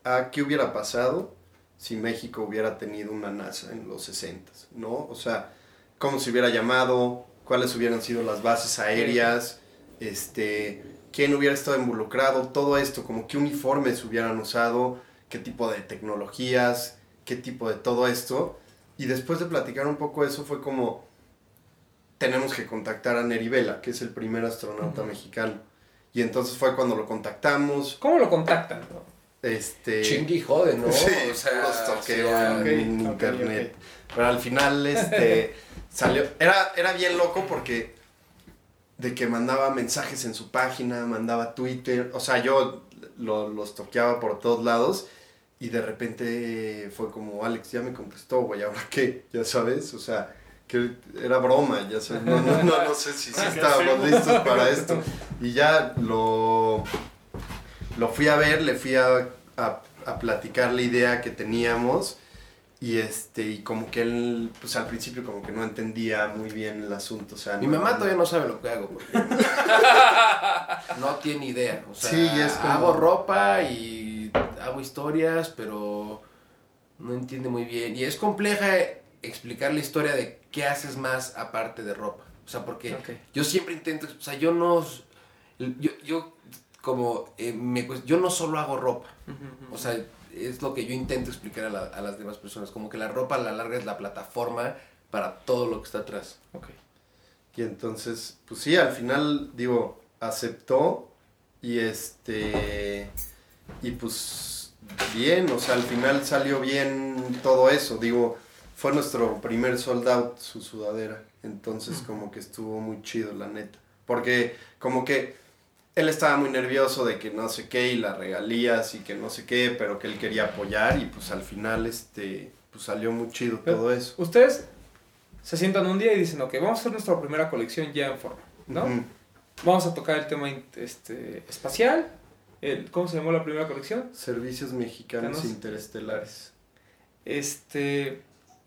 a qué hubiera pasado si México hubiera tenido una NASA en los 60, ¿no? O sea, cómo se hubiera llamado, cuáles hubieran sido las bases aéreas, este, quién hubiera estado involucrado, todo esto, como qué uniformes hubieran usado, qué tipo de tecnologías, qué tipo de todo esto. Y después de platicar un poco eso fue como, tenemos que contactar a Neri Vela, que es el primer astronauta Ujú. mexicano. Y entonces fue cuando lo contactamos. ¿Cómo lo contactan? no? Este, Chingue y jode, ¿no? Sí, o sea, puros toqueos sea, ok, en ok, internet. Pero al final, este, salió, era, era bien loco porque de que mandaba mensajes en su página, mandaba Twitter, o sea, yo lo- los toqueaba por todos lados y de repente fue como, Alex, ya me contestó, güey, ¿ahora qué? Ya sabes, o sea, que era broma, ya sabes, no, no, no, no sé si sí estábamos listos para esto. Y ya lo, lo fui a ver, le fui a, a, a platicar la idea que teníamos y este y como que él pues al principio como que no entendía muy bien el asunto o sea Mi no- mamá todavía no sabe lo que hago. porque no tiene idea. O sea, Sí, es como- hago ropa y hago historias, pero no entiende muy bien. Y es compleja explicar la historia de qué haces más aparte de ropa. O sea, porque yo siempre intento, o sea, yo no, yo, yo como, eh, me, yo no solo hago ropa. O sea, es lo que yo intento explicar a, la- a las demás personas. Como que la ropa a la larga es la plataforma para todo lo que está atrás. Ok. y entonces pues sí al final digo aceptó y este y pues bien o sea al final salió bien todo eso digo fue nuestro primer sold out su sudadera entonces como que estuvo muy chido la neta porque como que él estaba muy nervioso de que no sé qué y las regalías y que no sé qué pero que él quería apoyar y pues al final este pues salió muy chido Pero- todo eso Ustedes se sientan un día y dicen, ok, vamos a hacer nuestra primera colección ya en forma, ¿no? Vamos a tocar el tema este, espacial. El, ¿Cómo se llamó la primera colección? Servicios mexicanos interestelares. Este,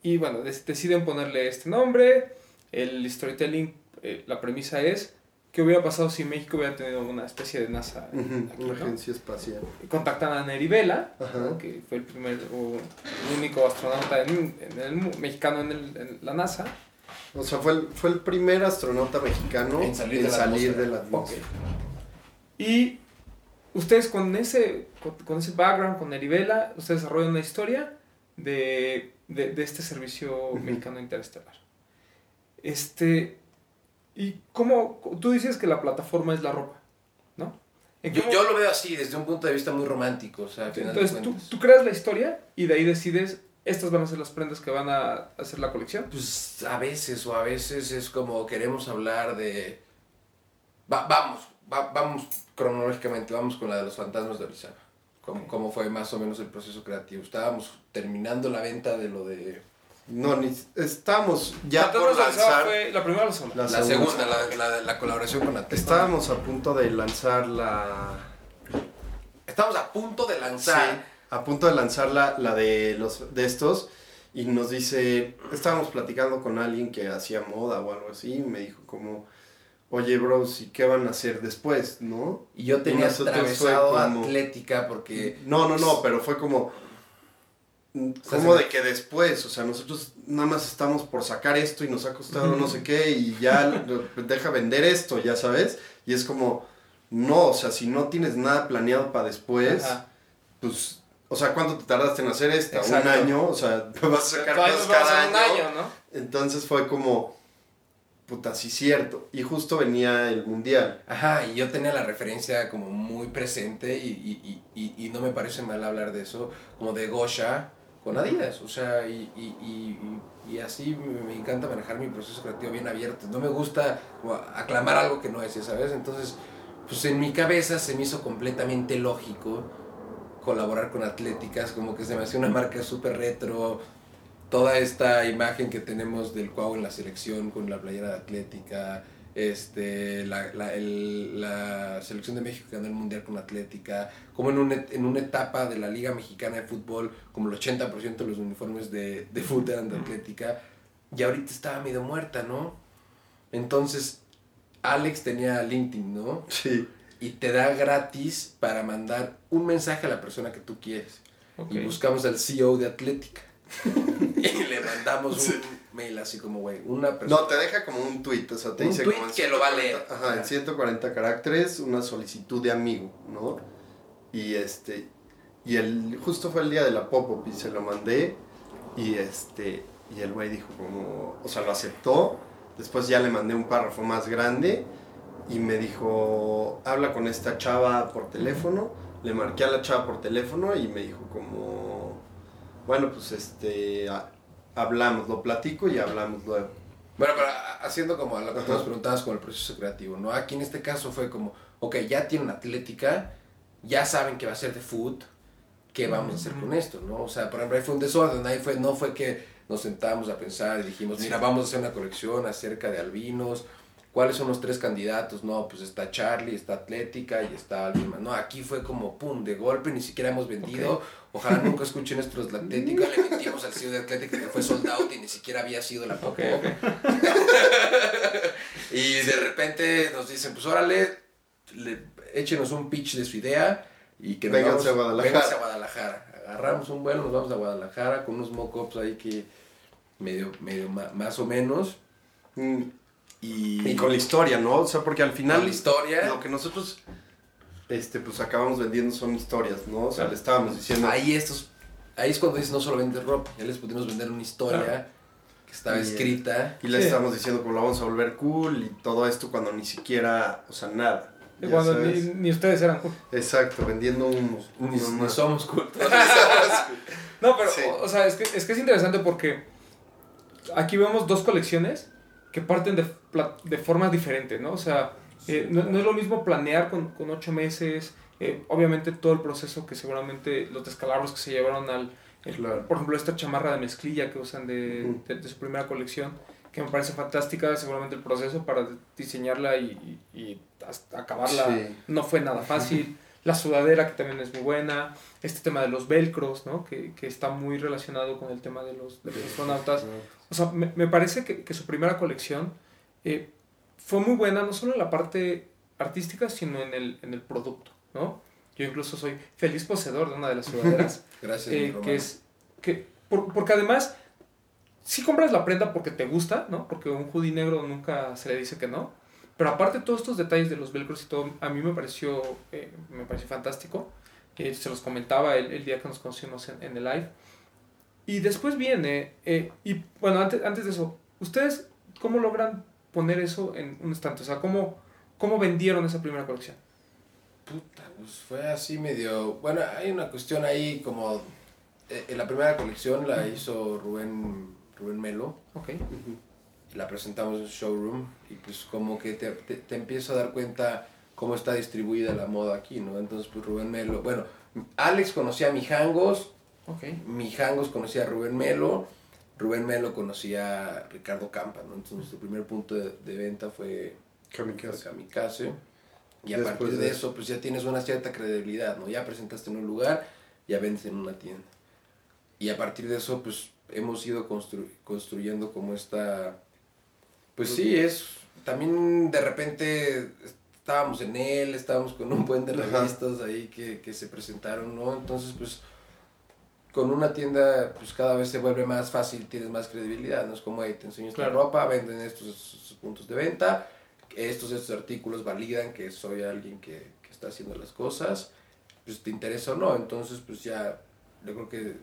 y bueno, deciden ponerle este nombre. El storytelling, eh, la premisa es, ¿qué hubiera pasado si México hubiera tenido una especie de NASA Ujú, aquí, Una ¿no? agencia espacial. Contactan a Neri Vela, Ajá. ¿no? que fue el primer o el único astronauta en- en el mu- mexicano en, el- en la NASA. O sea, fue el, fue el primer astronauta mexicano En salir de la de atmósfera. Y ustedes con ese, con, con ese background, con Eribela, ustedes desarrollan una historia de, de, de este servicio mexicano interestelar. Este, y cómo, tú dices que la plataforma es la ropa, ¿no? ¿En Yo, lo veo así, desde un punto de vista muy romántico, o sea, al final de Entonces tú, creas la historia y de ahí decides, estas van a ser las prendas que van a hacer la colección. Pues a veces o a veces es como queremos hablar de... Va- vamos, va- vamos cronológicamente, vamos con la de los fantasmas de Orizaba. Cómo, cómo fue más o menos el proceso creativo. Estábamos terminando la venta de lo de... No, ni, estábamos ya por lanzar. fue la primera o la segunda. La La segunda. segunda, la, la, la colaboración con Atlético. Estábamos a punto de lanzar la. Estamos a punto de lanzar... Sí, a punto de lanzar la, la de los de estos. Y nos dice. Estábamos platicando con alguien que hacía moda o algo así. Y me dijo como. Oye, bros, ¿y qué van a hacer después? ¿No? Y yo tenía Y atravesado como- Atlética porque... No, no, no, pero fue como. Como de que después, o sea, nosotros nada más estamos por sacar esto y nos ha costado no sé qué y ya deja vender esto, ya sabes. Y es como, no, o sea, si no tienes nada planeado para después, Ajá. pues, o sea, ¿cuánto te tardaste en hacer esta? Exacto. Un año, o sea, vas a sacar cosas nos vamos cada año. año, ¿no? Entonces fue como, puta, sí cierto. Y justo venía el mundial. Ajá, y yo tenía la referencia como muy presente y, y, y, y, y no me parece mal hablar de eso, como de Gosha con Adidas, o sea, y, así me, encanta manejar mi proceso creativo bien abierto, no me gusta aclamar algo que no es, ¿sabes? Entonces, pues en mi cabeza se me hizo completamente lógico colaborar con Atléticas, como que se me hacía una marca súper retro, toda esta imagen que tenemos del Cuau en la selección con la playera de Atlética, este, la, la, el- la selección de México que ganó el Mundial con Atlética, como en, un, en una etapa de la Liga Mexicana de Fútbol, como el 80% de los uniformes de, de fútbol eran de Atlética, y ahorita estaba medio muerta, ¿no? Entonces, Alex tenía LinkedIn, ¿no? Sí. Y te da gratis para mandar un mensaje a la persona que tú quieres. Y buscamos al CEO de Atlética. y le mandamos un mail así como, güey, una persona. No, te deja como un tweet, o sea, te Un dice tweet como que lo va a 140 leer. Ajá, en 140 caracteres, una solicitud de amigo, ¿no? Y este, y el, justo fue el día de la pop-up y se lo mandé y este, y el güey dijo como, o sea, lo aceptó, después ya le mandé un párrafo más grande y me dijo, habla con esta chava por teléfono, le marqué a la chava por teléfono y me dijo como, bueno, pues este, hablamos, lo platico y hablamos luego. Bueno, pero haciendo como a lo que tú nos preguntabas con el proceso creativo, ¿no? Aquí en este caso fue como, ok, ya tienen Atlética, ya saben que va a ser de food, ¿qué vamos a hacer con esto, no? O sea, por ejemplo, ahí fue un desorden, ahí fue, no fue que nos sentamos a pensar y dijimos, mira, vamos a hacer una colección acerca de albinos, ¿cuáles son los tres candidatos? No, pues está Charlie, está Atlética y está alguien más. No, aquí fue como, pum, de golpe, ni siquiera hemos vendido, ojalá nunca escuchen esto de Atlética, le mentimos al CEO de Atlética que fue sold out y ni siquiera había sido la Ok, pop ok. y de repente nos dicen, pues órale, le- échenos un pitch de su idea y que vamos- a Guadalajara. a Guadalajara. Agarramos un vuelo, nos vamos a Guadalajara con unos mock-ups ahí que medio, medio más o menos. Mm, Y, Y con la historia, ¿no? O sea, porque al final la historia. lo que nosotros este pues acabamos vendiendo son historias, ¿no? O sea, Claro. le estábamos diciendo Ahí estos, ahí es cuando dices no solo vender ropa, ya les pudimos vender una historia Claro. que estaba Y, escrita. y le Sí. estábamos diciendo cómo lo vamos a volver cool y todo esto cuando ni siquiera, o sea, nada. Y ya Cuando ni, ni ustedes eran cool. Exacto, vendiendo. Ni, No ni más. somos cultos. No, pero, Sí. o, o sea, es que, es que es interesante porque aquí vemos dos colecciones que parten de, de formas diferentes, ¿no? O sea, eh, no, no es lo mismo planear con, con ocho meses, eh, obviamente todo el proceso que seguramente los descalabros que se llevaron al... el- Claro. Por ejemplo, esta chamarra de mezclilla que usan de, de- de su primera colección, que me parece fantástica, seguramente el proceso para diseñarla y, y- y hasta acabarla Sí. no fue nada fácil. La sudadera, que también es muy buena. Este tema de los velcros, ¿no? Que, que está muy relacionado con el tema de los, de los astronautas. O sea, me, me parece que, que su primera colección eh, fue muy buena, no solo en la parte artística, sino en el, en el producto, ¿no? Yo incluso soy feliz poseedor de una de las sudaderas, Gracias, eh, que es... Que, por- porque además sí compras la prenda porque te gusta, ¿no? Porque un hoodie negro nunca se le dice que no. Pero aparte todos estos detalles de los velcros y todo, a mí me pareció, eh, me pareció fantástico. Eh, se los comentaba el, el día que nos conocimos en, en el live. Y después viene, eh, y bueno, antes, antes de eso, ¿ustedes cómo logran poner eso en un estante? O sea, ¿cómo, cómo vendieron esa primera colección? Puta, pues fue así medio... Bueno, hay una cuestión ahí como... eh, en la primera colección la hizo Rubén, Rubén Melo. Ok. La presentamos en el showroom y pues como que te, te, te empiezas a dar cuenta cómo está distribuida la moda aquí, ¿no? Entonces pues Rubén Melo, bueno, Alex conocía a Mijangos, Ok. Mijangos conocía a Rubén Melo, Rubén Melo conocía a Ricardo Campa, ¿no? Entonces nuestro primer punto de, de venta fue Kamikaze. Kamikaze. Y a Después partir de eso, pues ya tienes una cierta credibilidad, ¿no? Ya presentaste en un lugar, ya vendes en una tienda. Y a partir de eso, pues hemos ido constru- construyendo como esta... Pues sí, es... También de repente estábamos en él, estábamos con un buen de revistas ahí que, que se presentaron, ¿no? Entonces, pues con una tienda, pues cada vez se vuelve más fácil, tienes más credibilidad, ¿no? Es como, hey, te enseño esta Claro. ropa, venden estos, estos puntos de venta, estos, estos artículos validan que soy alguien que, que está haciendo las cosas, pues te interesa o no, entonces pues ya, yo creo que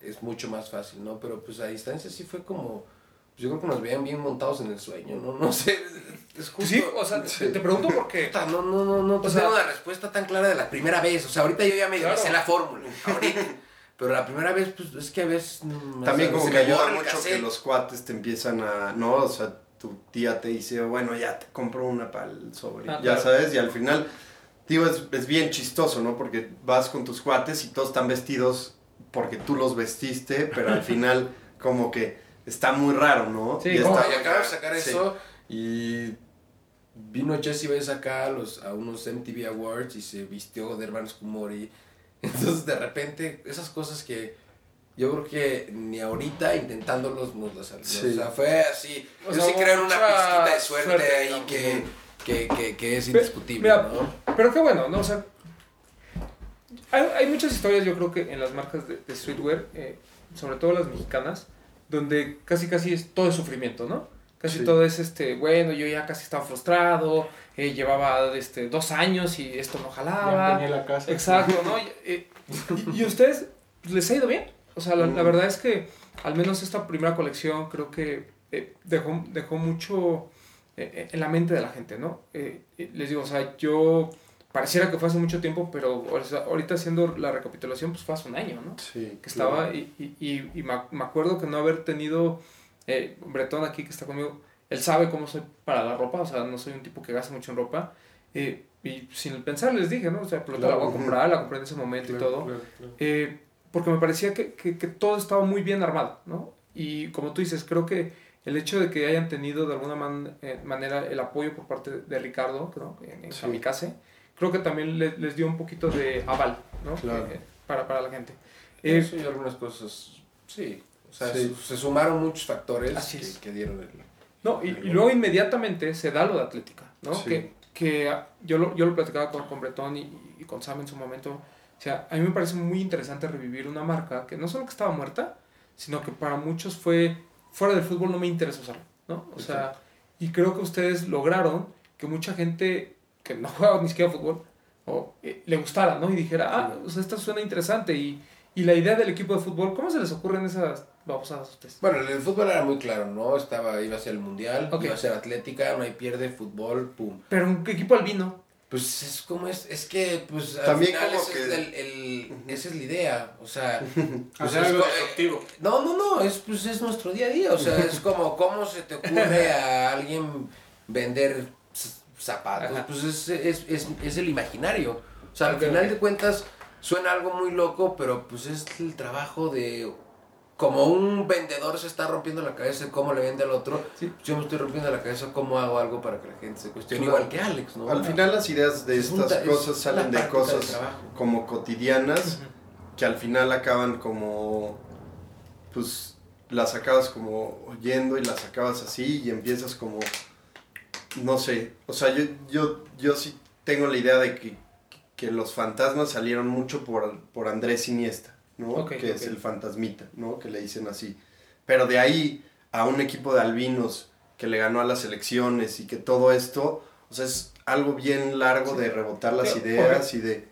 es mucho más fácil, ¿no? Pero pues a distancia sí fue como, pues, yo creo que nos veían bien montados en el sueño, ¿no? No sé, es justo... Sí, o sea, te, te pregunto porque... Puta, no, no, no, no, O te sea- tengo una respuesta tan clara de la primera vez. O sea, ahorita yo ya me Claro. sé la fórmula, ahorita. Pero la primera vez, pues es que a veces. También como que ayuda mucho que los cuates te empiezan a, no, o sea, tu tía te dice, bueno, ya te compro una para el sobre, Ah, ya claro. sabes, y al final, digo, es, es bien chistoso, ¿no? Porque vas con tus cuates y todos están vestidos porque tú los vestiste, pero al final como que está muy raro, ¿no? Sí, Y está- Oye, acabamos de sacar Sí. eso y vino Jesse Bass acá a, los, a unos MTV Awards y se vistió de hermanos Kumori. Entonces, de repente, esas cosas que yo creo que ni ahorita intentándolos nos las salió. Sí. O sea, fue así. O yo sea, sí creo en una pizquita de suerte, suerte, ahí que, que, que, que es Pero, indiscutible, mira, ¿no? Pero qué bueno, ¿no? O sea, hay, hay muchas historias, yo creo que en las marcas de, de streetwear, eh, sobre todo las mexicanas, donde casi casi es todo es sufrimiento, ¿no? Casi Sí. todo es, este, bueno, yo ya casi estaba frustrado, eh, llevaba este, dos años y esto no Ya jalaba. empeñé la casa. Exacto, ¿no? Y, eh, a ustedes pues, les ha ido bien. O sea, la, la Mm. verdad es que al menos esta primera colección creo que eh, dejó, dejó mucho eh, en la mente de la gente, ¿no? Eh, eh, les digo, o sea, yo pareciera que fue hace mucho tiempo, pero o sea, ahorita haciendo la recapitulación, pues fue hace un año, ¿no? Sí, Que estaba y, y, y, y me ac- me acuerdo que no haber tenido, eh, Bretón aquí que está conmigo, él sabe cómo soy para la ropa, o sea, no soy un tipo que gasta mucho en ropa. eh, y sin pensar les dije, ¿no? O sea, pero te la voy a Claro. comprar, la compré en ese momento y todo. Eh, porque me parecía que, que, que todo estaba muy bien armado, ¿no? Y como tú dices, creo que el hecho de que hayan tenido de alguna man- eh, manera el apoyo por parte de Ricardo, ¿no? En, en Sí. Kamikaze, creo que también le- les dio un poquito de aval, ¿no? Claro. Eh, para, para la gente. Eh, Eso y algunas cosas, sí. O sea, Sí. Se, se sumaron muchos factores Así que, es. que dieron el... No, y, y luego inmediatamente se da lo de Atlética, ¿no? Sí. Que, que yo, lo, yo lo platicaba con, con Bretón y, y con Sam en su momento. O sea, a mí me parece muy interesante revivir una marca que no solo que estaba muerta, sino que para muchos fue, fuera del fútbol no me interesa usarlo, ¿no? O sea, y creo que ustedes lograron que mucha gente que no juega ni siquiera fútbol, o, eh, le gustara, ¿no? Y dijera, ah, o sea, esto suena interesante. Y, y la idea del equipo de fútbol, ¿cómo se les ocurren esas babosadas a ustedes? Bueno, el fútbol era muy claro, ¿no? Estaba, iba a ser el mundial, iba a ser atlética, no hay pierde, fútbol, pum. Pero un equipo albino. Pues es como es, es que, pues al También final como ese que- es el, el- esa es la idea, o sea, pues Hacer es algo co- no, no, no, es, pues es nuestro día a día, o sea, es como, ¿cómo se te ocurre a alguien vender zapatos? Ajá. Pues es, es, es, es el imaginario, o sea, al final de cuentas suena algo muy loco, pero pues es el trabajo de... Como un vendedor se está rompiendo la cabeza de cómo le vende al otro, Sí. yo me estoy rompiendo la cabeza cómo hago algo para que la gente se cuestione, Claro. igual que Alex, ¿no? Al final las ideas de estas ta- es cosas salen de cosas como cotidianas que al final acaban como pues las acabas como oyendo y las acabas así y empiezas como no sé, o sea, yo, yo, yo sí tengo la idea de que, que los fantasmas salieron mucho por, por Andrés Iniesta, ¿no? Que es el fantasmita, ¿no? Que le dicen así. Pero de ahí a un equipo de albinos que le ganó a las elecciones y que todo esto, o sea, es algo bien largo de rebotar las ideas y de...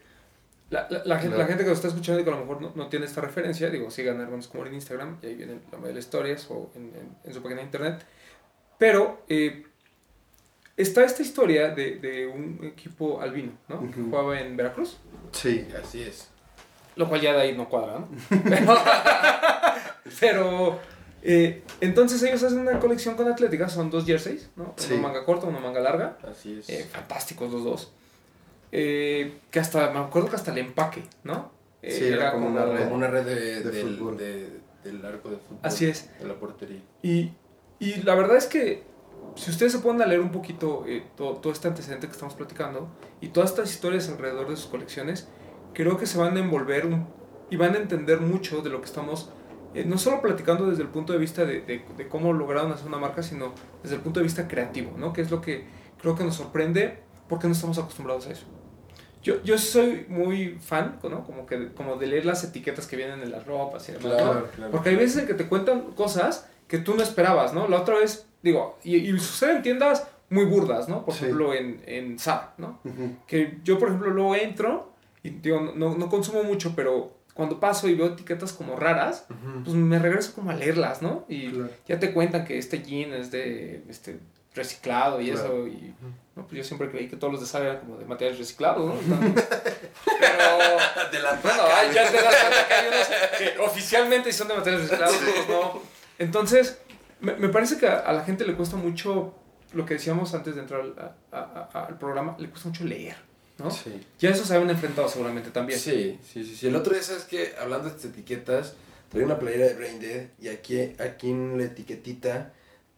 La, la, la gente, la gente que lo está escuchando y que a lo mejor no, no tiene esta referencia, digo, sigan a Hermanos como en Instagram, y ahí vienen la mayoría de las historias o en, en- en su página de internet. Pero eh, está esta historia de, de un equipo albino, ¿no? Que jugaba en Veracruz, Sí, Así es. lo cual ya de ahí no cuadra, ¿no? Pero, pero, eh, entonces ellos hacen una colección con Atlética, son dos jerseys, ¿no? Sí. Una manga corta, una manga larga. Así es. Eh, fantásticos los dos. Eh, que hasta, me acuerdo que hasta el empaque, ¿no? Sí, era como una red. Como una red de, De del, fútbol. de- del arco de fútbol. Así es. De la portería. Y, y la verdad es que si ustedes se ponen a leer un poquito eh, todo, todo este antecedente que estamos platicando y todas estas historias alrededor de sus colecciones, creo que se van a envolver un- y van a entender mucho de lo que estamos, eh, no solo platicando desde el punto de vista de, de- de cómo lograron hacer una marca, sino desde el punto de vista creativo, ¿no? Que es lo que creo que nos sorprende porque no estamos acostumbrados a eso. Yo, yo soy muy fan, ¿no? Como, que, como de leer las etiquetas que vienen en las ropas y demás, claro. Porque hay veces en que te cuentan cosas que tú no esperabas, ¿no? La otra vez, digo, y, y sucede en tiendas muy burdas, ¿no? Por Sí. ejemplo, en, en Zara, ¿no? Ujú. Que yo, por ejemplo, luego entro y digo, no, no consumo mucho, pero cuando paso y veo etiquetas como raras, Ujú. pues me regreso como a leerlas, ¿no? Y Claro. ya te cuentan que este jean es de este reciclado y Claro. eso y no, pues yo siempre creí que todos los de Zara eran como de materiales reciclados, ¿no? Pero de la bueno, ya te das cuenta que hay unos que oficialmente son de materiales reciclados, otros no. Entonces, me, me parece que a, a la gente le cuesta mucho, lo que decíamos antes de entrar al, a- a- a- al programa, le cuesta mucho leer, ¿no? Sí. Ya eso se habían enfrentado seguramente también. Sí, sí, sí, sí. El otro día, ¿sabes qué? Hablando de estas etiquetas, traía una playera de Brain Dead y aquí, aquí en la etiquetita,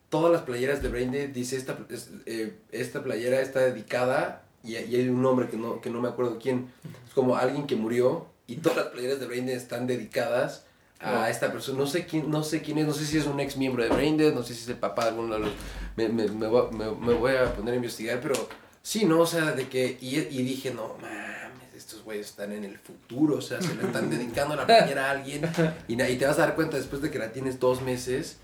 todas las playeras de Brain Dead dice esta, es- eh, esta playera está dedicada y, y hay un nombre que no, que no me acuerdo quién. Es como alguien que murió y todas las playeras de Brain Dead están dedicadas a esta persona. No sé quién, no sé quién es, no sé si es un ex miembro de Brain Dead, no sé si es el papá de alguno de los... Me, me, me, voy, me- voy a poner a investigar, pero sí, ¿no? O sea, de que... Y, dije, no, mames, estos güeyes están en el futuro, o sea, se le están dedicando la playera a alguien y, y te vas a dar cuenta después de que la tienes dos meses,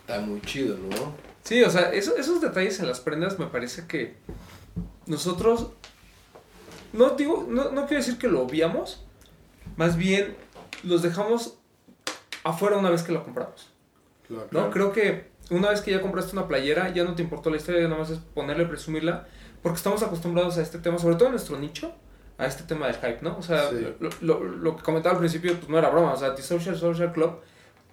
está muy chido, ¿no? Sí, o sea, eso- esos detalles en las prendas me parece que nosotros, no digo, no, no quiero decir que lo obviamos, más bien los dejamos afuera una vez que lo compramos. Claro. ¿no? Creo que una vez que ya compraste una playera, ya no te importó la historia, nada más es ponerle, presumirla, porque estamos acostumbrados a este tema, sobre todo en nuestro nicho, a este tema del hype, ¿no? O sea, Sí. lo, lo- lo que comentaba al principio, pues no era broma, o sea, The Social Social Club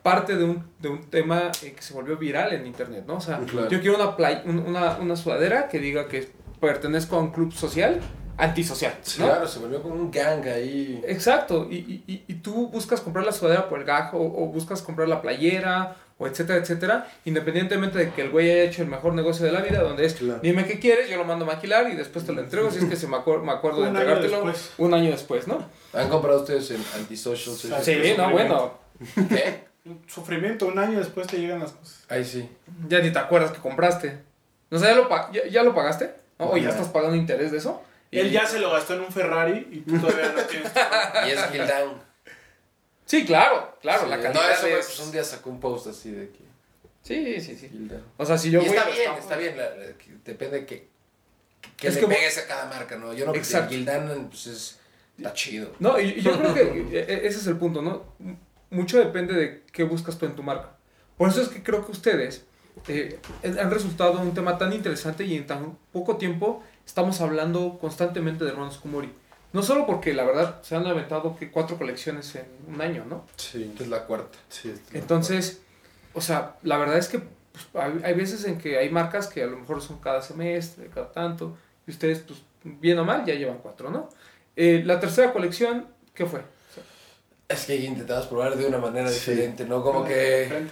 parte de un, de un tema eh, que se volvió viral en internet, ¿no? O sea, Claro. yo quiero una, play, un- una, una sudadera que diga que pertenezco a un club social, antisocial, ¿no? Claro, se volvió como un gang ahí. Exacto, y, y, y- y tú buscas comprar la sudadera por el gajo, o, o buscas comprar la playera, o etcétera, etcétera, independientemente de que el güey haya hecho el mejor negocio de la vida, donde es, Claro. dime qué quieres, yo lo mando a maquilar y después te lo entrego, si es que se me, acuer- me acuerdo de Un año entregártelo después. un año después, ¿no? ¿Han comprado ustedes en Antisocial? Social? Sí, no, bueno, ¿Qué? Sufrimiento, un año después te llegan las cosas. Ahí sí. ya ni te acuerdas que compraste. O sea, ¿ya lo, pa- ya, ya lo pagaste? ¿No? ¿O ya Ya. estás pagando interés de eso? Y- Él ya se lo gastó en un Ferrari y tú todavía no tienes. Y es Kill Down. Sí, claro, claro, Sí, la No, calidad eso pues un día sacó un post así de que Sí, sí, sí. Kill Down. O sea, si yo y voy está a- bien, está bien. la- la- que depende que, que Es le que- pegues a cada marca, ¿no? Yo no Exacto. Kill Down, pues es. Está chido. No, y yo creo que e- e- ese es el punto, ¿no? Mucho depende de qué buscas tú en tu marca. Por eso es que creo que ustedes eh, han resultado un tema tan interesante y en tan poco tiempo estamos hablando constantemente de hermanos Kumori. No solo porque la verdad se han aventado que cuatro colecciones en un año, ¿no? Sí, Es la cuarta. sí. es la Entonces, o sea, la verdad es que pues, hay, hay veces en que hay marcas que a lo mejor son cada semestre, cada tanto, y ustedes, pues, bien o mal, ya llevan cuatro, ¿no? Eh, la tercera colección, ¿qué fue? Es que intentabas probar de una manera Sí. diferente, ¿no? Como que.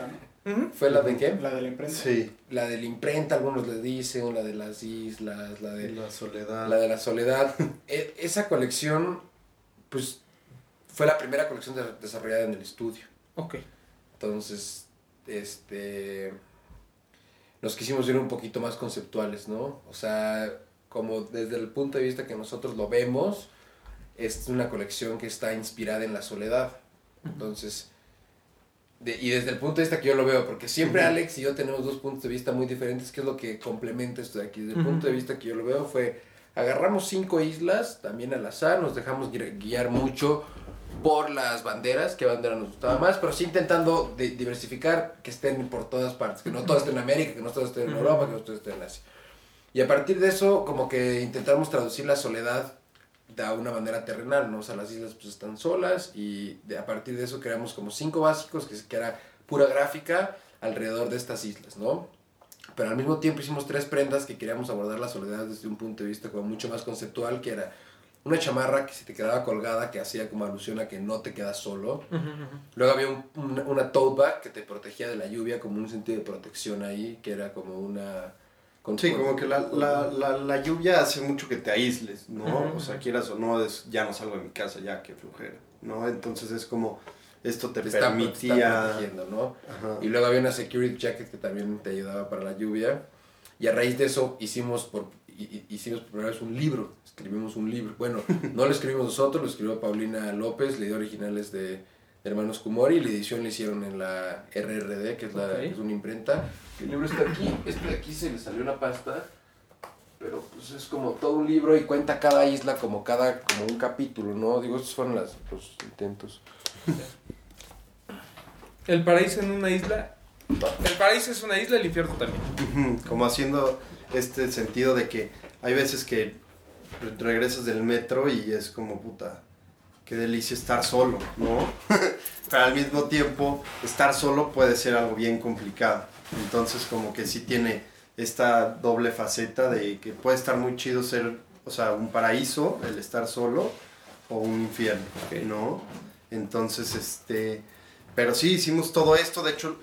¿Fue la de qué? La de la imprenta. Sí, La de la imprenta, algunos le dicen, la de las islas, la de la soledad. La de la soledad. E- esa colección, pues, fue la primera colección de- desarrollada en el estudio. Ok. Entonces, este, nos quisimos ir un poquito más conceptuales, ¿no? O sea, como desde el punto de vista que nosotros lo vemos, es una colección que está inspirada en la soledad. Entonces, de- y desde el punto de vista que yo lo veo, porque siempre Alex y yo tenemos dos puntos de vista muy diferentes, que es lo que complementa esto de aquí. Desde el Ujú. punto de vista que yo lo veo fue, agarramos cinco islas, también al azar, nos dejamos guiar, mucho por las banderas, qué bandera nos gustaba más, pero sí intentando de- diversificar, que estén por todas partes, que no todo esté en América, que no todo esté en. Europa, que no todo esté en Asia. Y a partir de eso, como que intentamos traducir la soledad de una manera terrenal, ¿no? O sea, las islas pues están solas y de, a partir de eso creamos como cinco básicos, que, que era pura gráfica alrededor de estas islas, ¿no? Pero al mismo tiempo hicimos tres prendas que queríamos abordar la soledad desde un punto de vista como mucho más conceptual, que era una chamarra que se te quedaba colgada, que hacía como alusión a que no te quedas solo. Luego había un- una, una tote bag que te protegía de la lluvia, como un sentido de protección ahí, que era como una... con- Sí, como que la, la, la, la lluvia hace mucho que te aísles, ¿no? O sea, quieras o no, es, ya no salgo de mi casa, ya que flujera, ¿no? Entonces es como, esto te, te permitía... protegiendo, ¿no? Ajá. Y luego había una security jacket que también te ayudaba para la lluvia. Y a raíz de eso hicimos por, hi- hi- hicimos por primera vez un libro. Escribimos un libro. Bueno, no lo escribimos nosotros, lo escribió Paulina López, la idea original es de Hermanos Kumori. La edición la hicieron en la RRD, que es, la, es una imprenta. El libro está aquí. Este de aquí se le salió una pasta. Pero pues es como todo un libro y cuenta cada isla como cada como un capítulo, ¿no? Digo, estos fueron las, los intentos. El paraíso en una isla. El paraíso es una isla, el infierno también. Como haciendo este sentido de que hay veces que re- regresas del metro y es como puta, qué delicia estar solo, ¿no? Pero al mismo tiempo, estar solo puede ser algo bien complicado. Entonces, como que sí tiene esta doble faceta de que puede estar muy chido ser, o sea, un paraíso, el estar solo, o un infierno. ¿no? Entonces, este. Pero sí, hicimos todo esto. De hecho,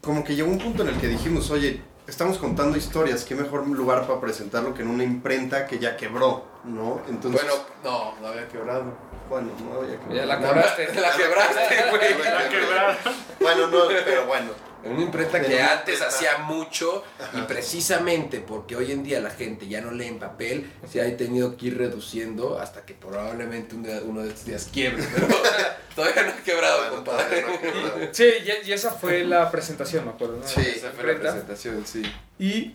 como que llegó un punto en el que dijimos, oye, estamos contando historias, qué mejor lugar para presentarlo que en una imprenta que ya quebró, ¿no? Entonces, Bueno, no, no había quebrado. bueno, no había que- Ya la quebraste. La quebraste, güey. La quebrada. Bueno, no, pero bueno. En una imprenta En que una antes imprenta. hacía mucho y precisamente porque hoy en día la gente ya no lee en papel, se ha tenido que ir reduciendo hasta que probablemente un día- uno de estos días quiebre. Pero todavía no ha quebrado, Bueno, compadre. no quebrado. Sí, y, y esa fue la presentación, me acuerdo. ¿no? Sí, Esa fue la presentación, sí. Y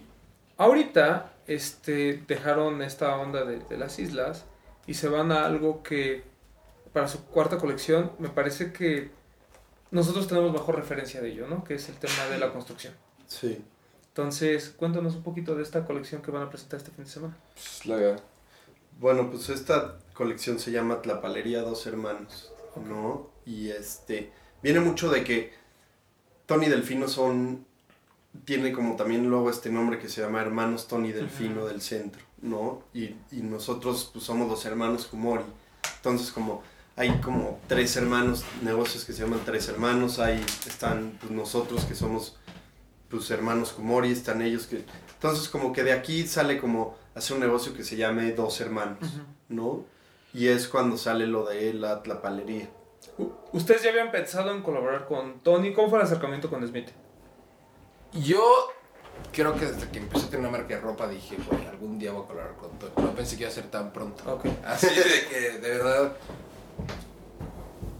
ahorita este, dejaron esta onda de, de las islas y se van a algo que para su cuarta colección me parece que nosotros tenemos mejor referencia de ello, ¿no? Que es el tema de la construcción. Sí. Entonces, cuéntanos un poquito de esta colección que van a presentar este fin de semana. Pues, la- Bueno, pues esta colección se llama Tlapalería Dos Hermanos, ¿no? Y este, viene mucho de que Tony Delfino son, tiene como también luego este nombre que se llama Hermanos Tony Delfino del Centro, ¿no? Y, y nosotros pues somos los hermanos Kumori. Entonces como hay como tres hermanos, negocios que se llaman tres hermanos, ahí están pues, nosotros que somos pues hermanos Kumori, están ellos que... Entonces como que de aquí sale como hacer un negocio que se llame Dos Hermanos, ¿no? Y es cuando sale lo de la tlapalería. ¿Ustedes ya habían pensado en colaborar con Tony? ¿Cómo fue el acercamiento con Smith? Yo creo que desde que empecé a tener una marca de ropa dije, güey, algún día voy a colaborar con Tony. No pensé que iba a ser tan pronto. Ok. Así de que, de verdad,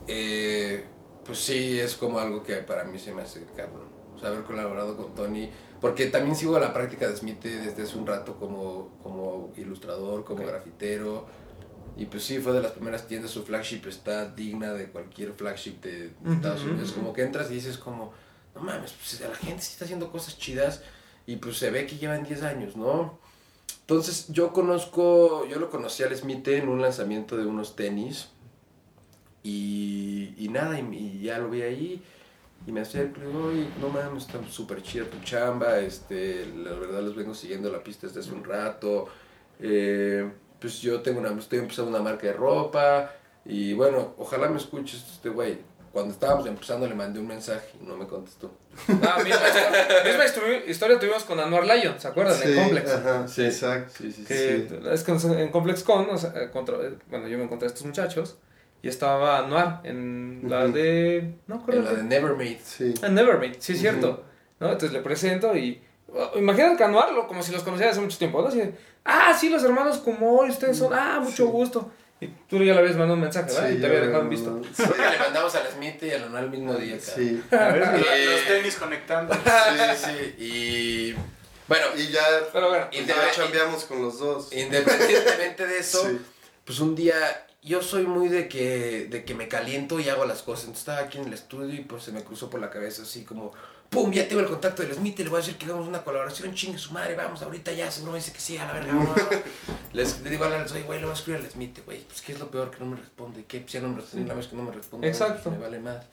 eh, pues sí, es como algo que para mí se me hace cabrón. O sea, haber colaborado con Tony, porque también sigo la práctica de Smith desde hace un rato como, como ilustrador, como grafitero. Y pues sí, fue de las primeras tiendas, su flagship está digna de cualquier flagship de Estados. Unidos. Como que entras y dices como, no mames, pues la gente sí está haciendo cosas chidas y pues se ve que llevan 10 años, ¿no? Entonces yo conozco, yo lo conocí al Smith en un lanzamiento de unos tenis y, y nada, y, ya lo vi ahí y me acerco y digo, "Oye, no mames, está súper chida tu chamba, este, la verdad les vengo siguiendo la pista desde hace un rato, eh, pues yo tengo una, estoy empezando una marca de ropa y bueno, ojalá me escuches este güey. Cuando estábamos empezando le mandé un mensaje y no me contestó. Ah, misma, historia, misma histo- historia tuvimos con Anuar Lyon, ¿se acuerdan? en Complex. Ajá, Sí. exacto. Sí, sí, Que es que en Complex Con, o sea, contra- eh, bueno, yo me encontré a estos muchachos y estaba Anuar en la de. No En acuerdo. la de Nevermade. Sí. En Nevermade, sí es cierto. ¿no? Entonces le presento y. oh, Imagínate que Anuar, lo- como si los conociera hace mucho tiempo, ¿no? Así ah, sí, los hermanos Kumori, ustedes son, ah, mucho Sí. gusto. Y tú ya le habías mandado un mensaje, ¿verdad? y te había dejado en visto. Sí, le mandamos al Smith y al Anual el mismo día. cara. Sí. A ver, Eh. los tenis conectando. Sí, sí. Y bueno, Y ya, Pero bueno, Y ya chambeamos con los dos. independientemente de eso, Sí. pues un día yo soy muy de que, de que me caliento y hago las cosas. Entonces estaba aquí en el estudio y pues se me cruzó por la cabeza así como, ¡pum! Ya tengo el contacto del Smith le voy a decir que hagamos una colaboración, chingue su madre, vamos ahorita ya, seguro me dice que sí, a la verga. vamos". Les le digo a Alan, oye, güey, le voy a escribir al Smith, güey, pues qué es lo peor que no me responde, que pues ya no me responde, una vez que no me responde, Exacto. pues, me vale más.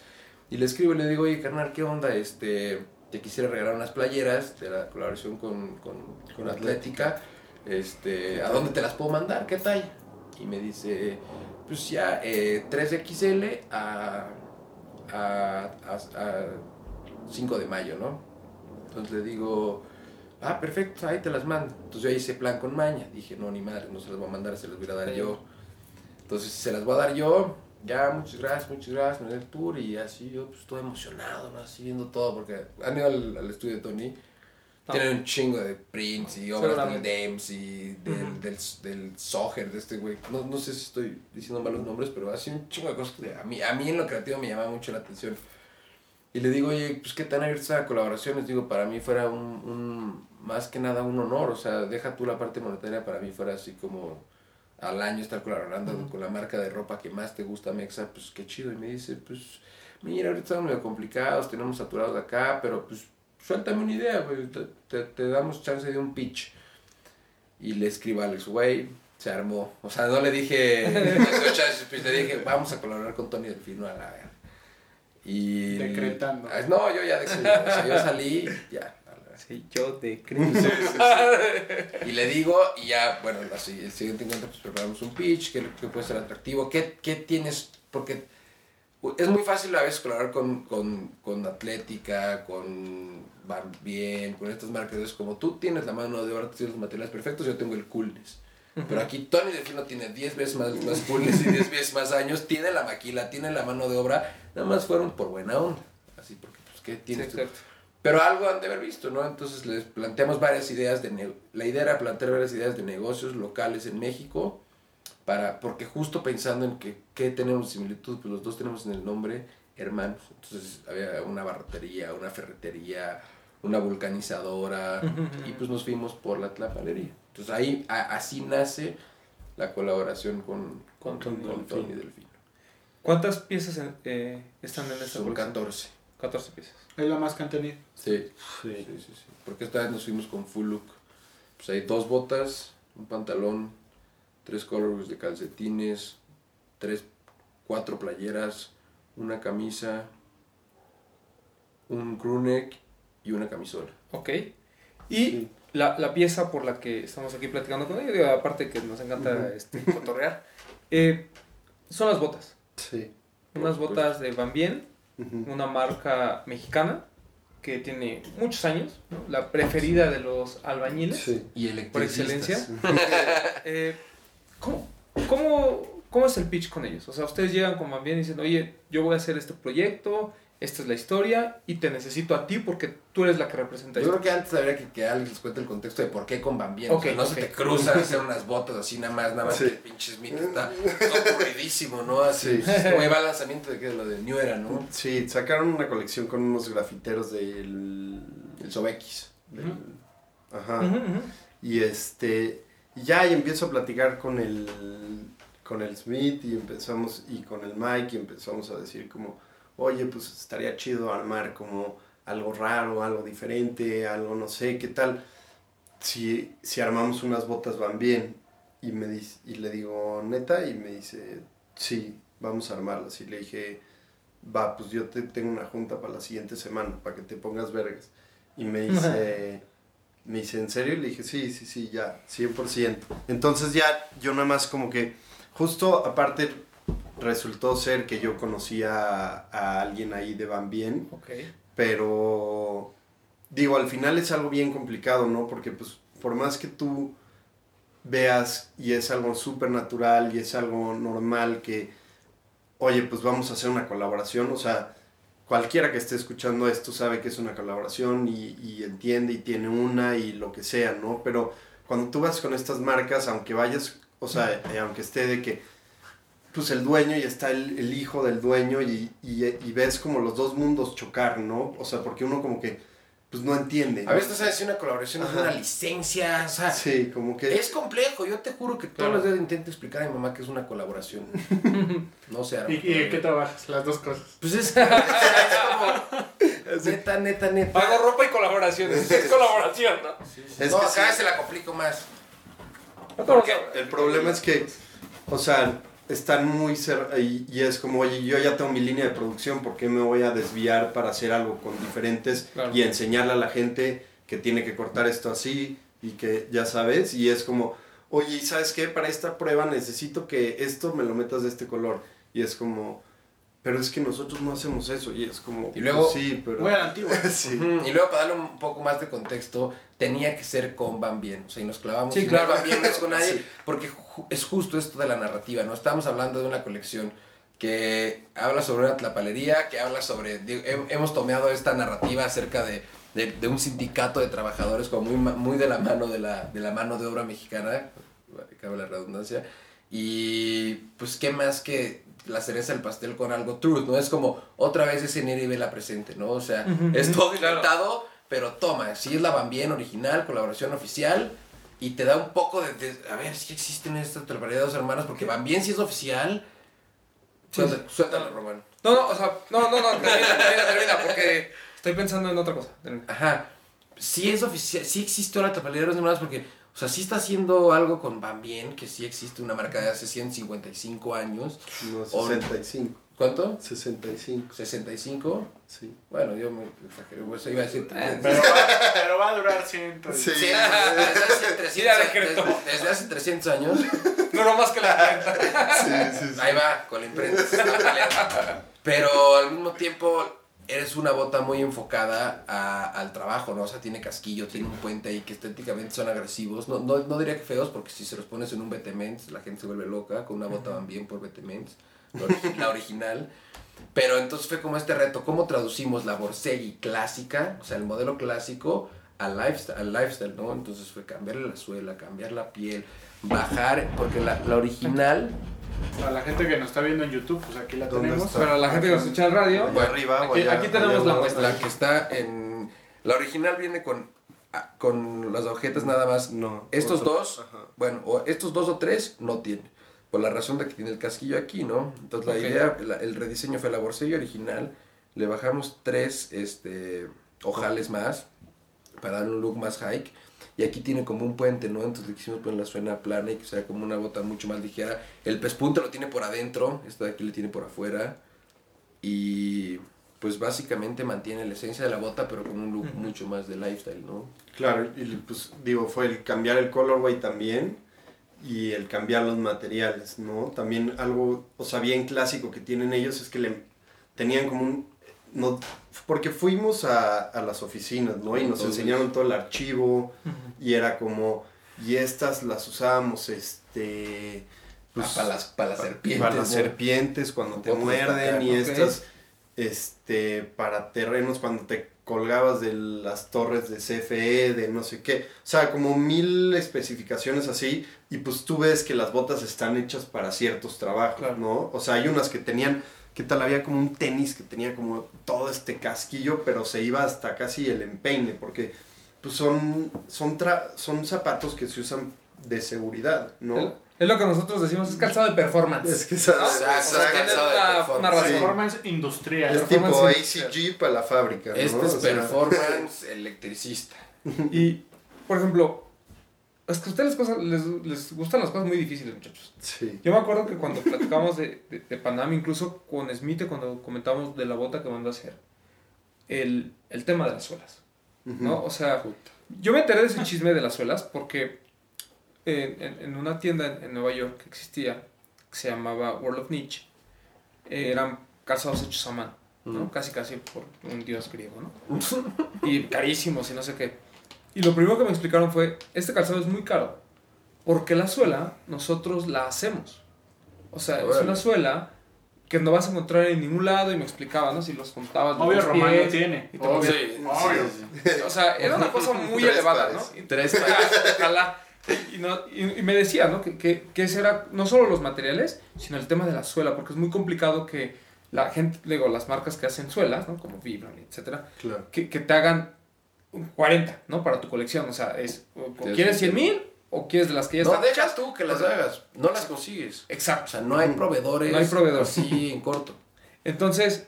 Y le escribo y le digo, oye, carnal, ¿qué onda? Este, te quisiera regalar unas playeras de la colaboración con, con, con Atlética. Este, ¿a dónde te las puedo mandar? ¿Qué tal? Y me dice, pues ya, eh, 3XL a, a, a, a 5 de mayo, ¿no? Entonces le digo, ah, perfecto, ahí te las mando. Entonces yo hice plan con maña. Dije, no, ni madre, no se las voy a mandar, se las voy a dar yo. Entonces se las voy a dar yo. Ya, muchas gracias, muchas gracias, me dio el tour y así yo pues estoy emocionado, ¿no? Así viendo todo, porque han ido al, al estudio de Tony. No. Tienen un chingo de prints y obras del. Dems y del, Ujú. del, del Soher, de este güey. No, no sé si estoy diciendo malos nombres, pero así un chingo de cosas que a mí, a mí en lo creativo me llama mucho la atención. Y le digo, oye, pues qué tan abierta a colaboraciones. Digo, para mí fuera un, un, más que nada un honor. O sea, deja tú la parte monetaria, para mí fuera así como al año estar colaborando con la marca de ropa que más te gusta, Mexa, pues qué chido. Y me dice, pues, mira, ahorita estamos medio complicados, tenemos saturados acá, pero pues suéltame una idea, güey, te, te, te damos chance de un pitch. Y le escribo a Alex, güey, se armó. O sea, no le dije, pues, le dije, vamos a colaborar con Tony Delfino a la verga. Y... Decretando. Ah, No, yo ya decreté, o sea, yo salí, ya. Sí, yo de Y le digo, y ya, bueno, así, el siguiente encuentro, pues preparamos un pitch, que, que puede ser atractivo, ¿qué, qué tienes? Porque es muy fácil a veces colaborar con, con, con Atlética, con Van Bien, con estas marcas, es como tú tienes la mano de obra, tú tienes los materiales perfectos, yo tengo el coolness. Pero aquí Tony Delfino tiene 10 veces más, más y 10 veces más años, tiene la maquila, tiene la mano de obra, nada más fueron por buena onda. Así, porque, pues, ¿qué Sí, tienes tú? exacto. Pero algo han de haber visto, ¿no? Entonces les planteamos varias ideas de... La idea era plantear varias ideas de negocios locales en México, para porque justo pensando en que qué tenemos de similitud, pues los dos tenemos en el nombre hermanos. Entonces había una barrotería, una ferretería, una vulcanizadora, y pues nos fuimos por la tlapalería. Entonces ahí, a- así nace la colaboración con, Con con, Tony con Tony Delfino. ¿Cuántas piezas en- eh, están en esta Son colección? 14. 14 piezas. Es lo más que han tenido. Sí. Sí. Sí, sí, sí. Porque esta vez nos fuimos con full look. Pues hay dos botas, un pantalón, tres colores de calcetines, tres, cuatro playeras, una camisa, un crewneck y una camisola. Ok. Y Sí. La, la pieza por la que estamos aquí platicando con ella, digo, aparte que nos encanta Ujú. este, cotorrear, eh, son las botas. Sí. Unas botas de Van Bien, una marca mexicana que tiene muchos años, ¿no? la preferida de los albañiles. Sí. Y Por excelencia. Eh, ¿cómo, cómo, cómo es el pitch con ellos? O sea, ustedes llegan con Van Bien y dicen, oye, yo voy a hacer este proyecto, esta es la historia y te necesito a ti porque tú eres la que representa Yo esto. creo que antes habría que, que Alex les cuente el contexto de por qué con Van Bien. Ok, o sea, no se te cruzan hacer unas botas así nada más, nada más Sí. que el pinche Smith está todo aburridísimo, ¿no? Así, Sí. como iba el lanzamiento de lo de New Era, ¿no? Sí, sacaron una colección con unos grafiteros del... El Sobex. del- Ajá. Ujú, ujú. Y este, y ya y empiezo a platicar con el, con el Smith y empezamos, y con el Mike y empezamos a decir como, oye, pues estaría chido armar como algo raro, algo diferente, algo no sé, ¿qué tal? Si, si armamos unas botas van bien. Y, me dice, y le digo, neta, y me dice, sí, vamos a armarlas. Y le dije, va, pues yo te tengo una junta para la siguiente semana, para que te pongas vergas. Y me dice, me dice, ¿en serio? Y le dije, sí, sí, sí, ya, 100%. Entonces ya yo nada más como que, justo aparte resultó ser que yo conocía a, alguien ahí de Van Bien, pero digo, al final es algo bien complicado, ¿no? Porque pues por más que tú veas y es algo súper natural y es algo normal que, oye, pues vamos a hacer una colaboración, o sea, cualquiera que esté escuchando esto sabe que es una colaboración y, y entiende y tiene una y lo que sea, ¿no? Pero cuando tú vas con estas marcas, aunque vayas, o sea, eh, aunque esté de que, pues el dueño y está el, el hijo del dueño y, y, y ves como los dos mundos chocar, ¿no? O sea, porque uno como que pues no entiende. A veces sabes si una colaboración es Ajá. una licencia, o sea, Sí, como que... es complejo. Yo te juro que todos Claro. los días intento explicar a mi mamá que es una colaboración. No sé. ¿Y, y en qué trabajas? Las dos cosas. Pues es, es como neta, neta, neta. Hago ropa y colaboraciones. Es colaboración, ¿no? Es no, que acá sí. se la complico más. Porque El problema es que, o sea, están muy cerca y, y es como, oye, yo ya tengo mi línea de producción, ¿por qué me voy a desviar para hacer algo con diferentes Claro. y enseñarle a la gente que tiene que cortar esto así y que ya sabes? Y es como, oye, ¿y sabes qué? Para esta prueba necesito que esto me lo metas de este color. Y es como, pero es que nosotros no hacemos eso. Y es como, Y luego- pues sí, pero... Muy a la antigua. sí. Y luego para darle un poco más de contexto, tenía que ser con Van Bien. O sea, y nos clavamos Sí, en claro. Van Bien no es con nadie, Sí. porque ju- es justo esto de la narrativa, ¿no? Estamos hablando de una colección que habla sobre una tlapalería, que habla sobre... digo, he- hemos tomado esta narrativa acerca de, de, de un sindicato de trabajadores como muy, muy de la mano de la, de la mano de obra mexicana, cabe la redundancia, y pues qué más que la cereza del pastel con algo truth, ¿no? Es como otra vez ese Neri Vela presente, ¿no? O sea, es todo claro. inventado, pero toma, si es la Van Bien original, colaboración oficial, y te da un poco de, de- a ver, si existen estas dos hermanas, porque Van Bien si es oficial. Sí. Suéltalo, suéltalo, Román. No, no, o sea, no, no, no, termina, termina, termina, porque estoy pensando en otra cosa. Termina. Ajá. Sí es oficial, sí existe ahora Tlapalería de dos hermanas, porque, o sea, sí está haciendo algo con Van Bien, que sí existe una marca de hace 155 años. No, O- 65. ¿Cuánto? 65, 65. sí. Bueno, yo me exageré, pues iba a decir. Eh, Pero va, pero va a durar ciento. Sí. Sí, desde hace 300, Sí, ya decretó. desde, desde hace 300 años. No, no más que la cuenta. Sí, sí, sí. Ahí va, con la imprenta. Pero al mismo tiempo eres una bota muy enfocada a- al trabajo, ¿no? O sea, tiene casquillo, tiene un puente ahí que estéticamente son agresivos. No, no, no diría que feos, porque si se los pones en un Betemens, la gente se vuelve loca. Con una bota van bien por ori- la original. Pero entonces fue como este reto, ¿cómo traducimos la Borsegui clásica, o sea, el modelo clásico, al lifestyle, al lifestyle, ¿no? Entonces fue cambiarle la suela, cambiar la piel, bajar, porque la, la original Para la gente que nos está viendo en YouTube, pues aquí la ¿Dónde tenemos. está? Para la gente que nos escucha en radio, Allá arriba o aquí- allá- aquí tenemos allá la muestra. la que está en... La original viene con, ah, con las agujetas nada más. No. Estos otro- dos, Ajá. bueno, o estos dos o tres no tienen. Por la razón de que tiene el casquillo aquí, ¿no? Entonces la idea, la- el rediseño fue la borsella original. Le bajamos tres este, ojales más para darle un look más hike. Y aquí tiene como un puente, ¿no? Entonces le quisimos poner la suena plana y que sea como una bota mucho más ligera. El pespunte lo tiene por adentro, esto de aquí le tiene por afuera. Y pues básicamente mantiene la esencia de la bota, pero con un look mucho más de lifestyle, ¿no? Claro, y pues digo, fue el cambiar el colorway también y el cambiar los materiales, ¿no? También algo, o sea, bien clásico que tienen ellos es que le tenían como un... No, porque fuimos a, a las oficinas, ¿no? Y nos Entonces- enseñaron todo el archivo y era como, y estas las usábamos, este... Ah, para las, para las serpientes. Para las ¿no? serpientes cuando te muerden y estas, este, para terrenos cuando te colgabas de las torres de CFE, de no sé qué. O sea, como mil especificaciones así. Y pues tú ves que las botas están hechas para ciertos trabajos, Claro. ¿no? O sea, hay unas que tenían, ¿qué tal? Había como un tenis que tenía como todo este casquillo, pero se iba hasta casi el empeine, porque pues son, son, tra- son zapatos que se usan de seguridad, ¿no? es lo que nosotros decimos, es calzado de performance. Es que ¿no? Sea, tiene calzado de performance. una razón. Sí. Performance industrial. Es tipo. ACG para la fábrica, ¿no? Este es O sea, performance electricista. Y, por ejemplo, es que a ustedes les, cosas- les, les gustan las cosas muy difíciles, muchachos. Sí. Yo me acuerdo que cuando platicamos de, de, de Panam, incluso con Smith, cuando comentamos de la bota que mandó a hacer, el, el tema de las suelas, ¿no? O sea, yo me enteré de ese chisme de las suelas porque en, en- en una tienda en, en Nueva York que existía, que se llamaba World of Niche, eh, eran calzados hechos a mano, ¿no? Casi, casi por un dios griego, ¿no? y carísimos y no sé qué. Y lo primero que me explicaron fue, este calzado es muy caro, porque la suela nosotros la hacemos. O sea, es una suela que no vas a encontrar en ningún lado y me explicaban, ¿no? Si los contabas. Obvio, los Román pies, lo tiene. y te Obvio. Sí, Obvio. O sea, era una cosa muy Tres elevada, pares. ¿no? Y- Tres Ojalá, Ojalá. y, no, y, y me decía, ¿no? Que, que, que ese era no solo los materiales, sino el tema de la suela, porque es muy complicado que la gente, digo, las marcas que hacen suelas, ¿no? Como Vibram, etcétera, Claro. que, que te hagan un 40, ¿no? Para tu colección, o sea, es, o- ¿quieres sí, 100 mil o quieres de las que ya No, están deja hechas? tú que las hagas. No las consigues. O Exacto. sea, no hay proveedores. No hay proveedor. Así en corto. Entonces,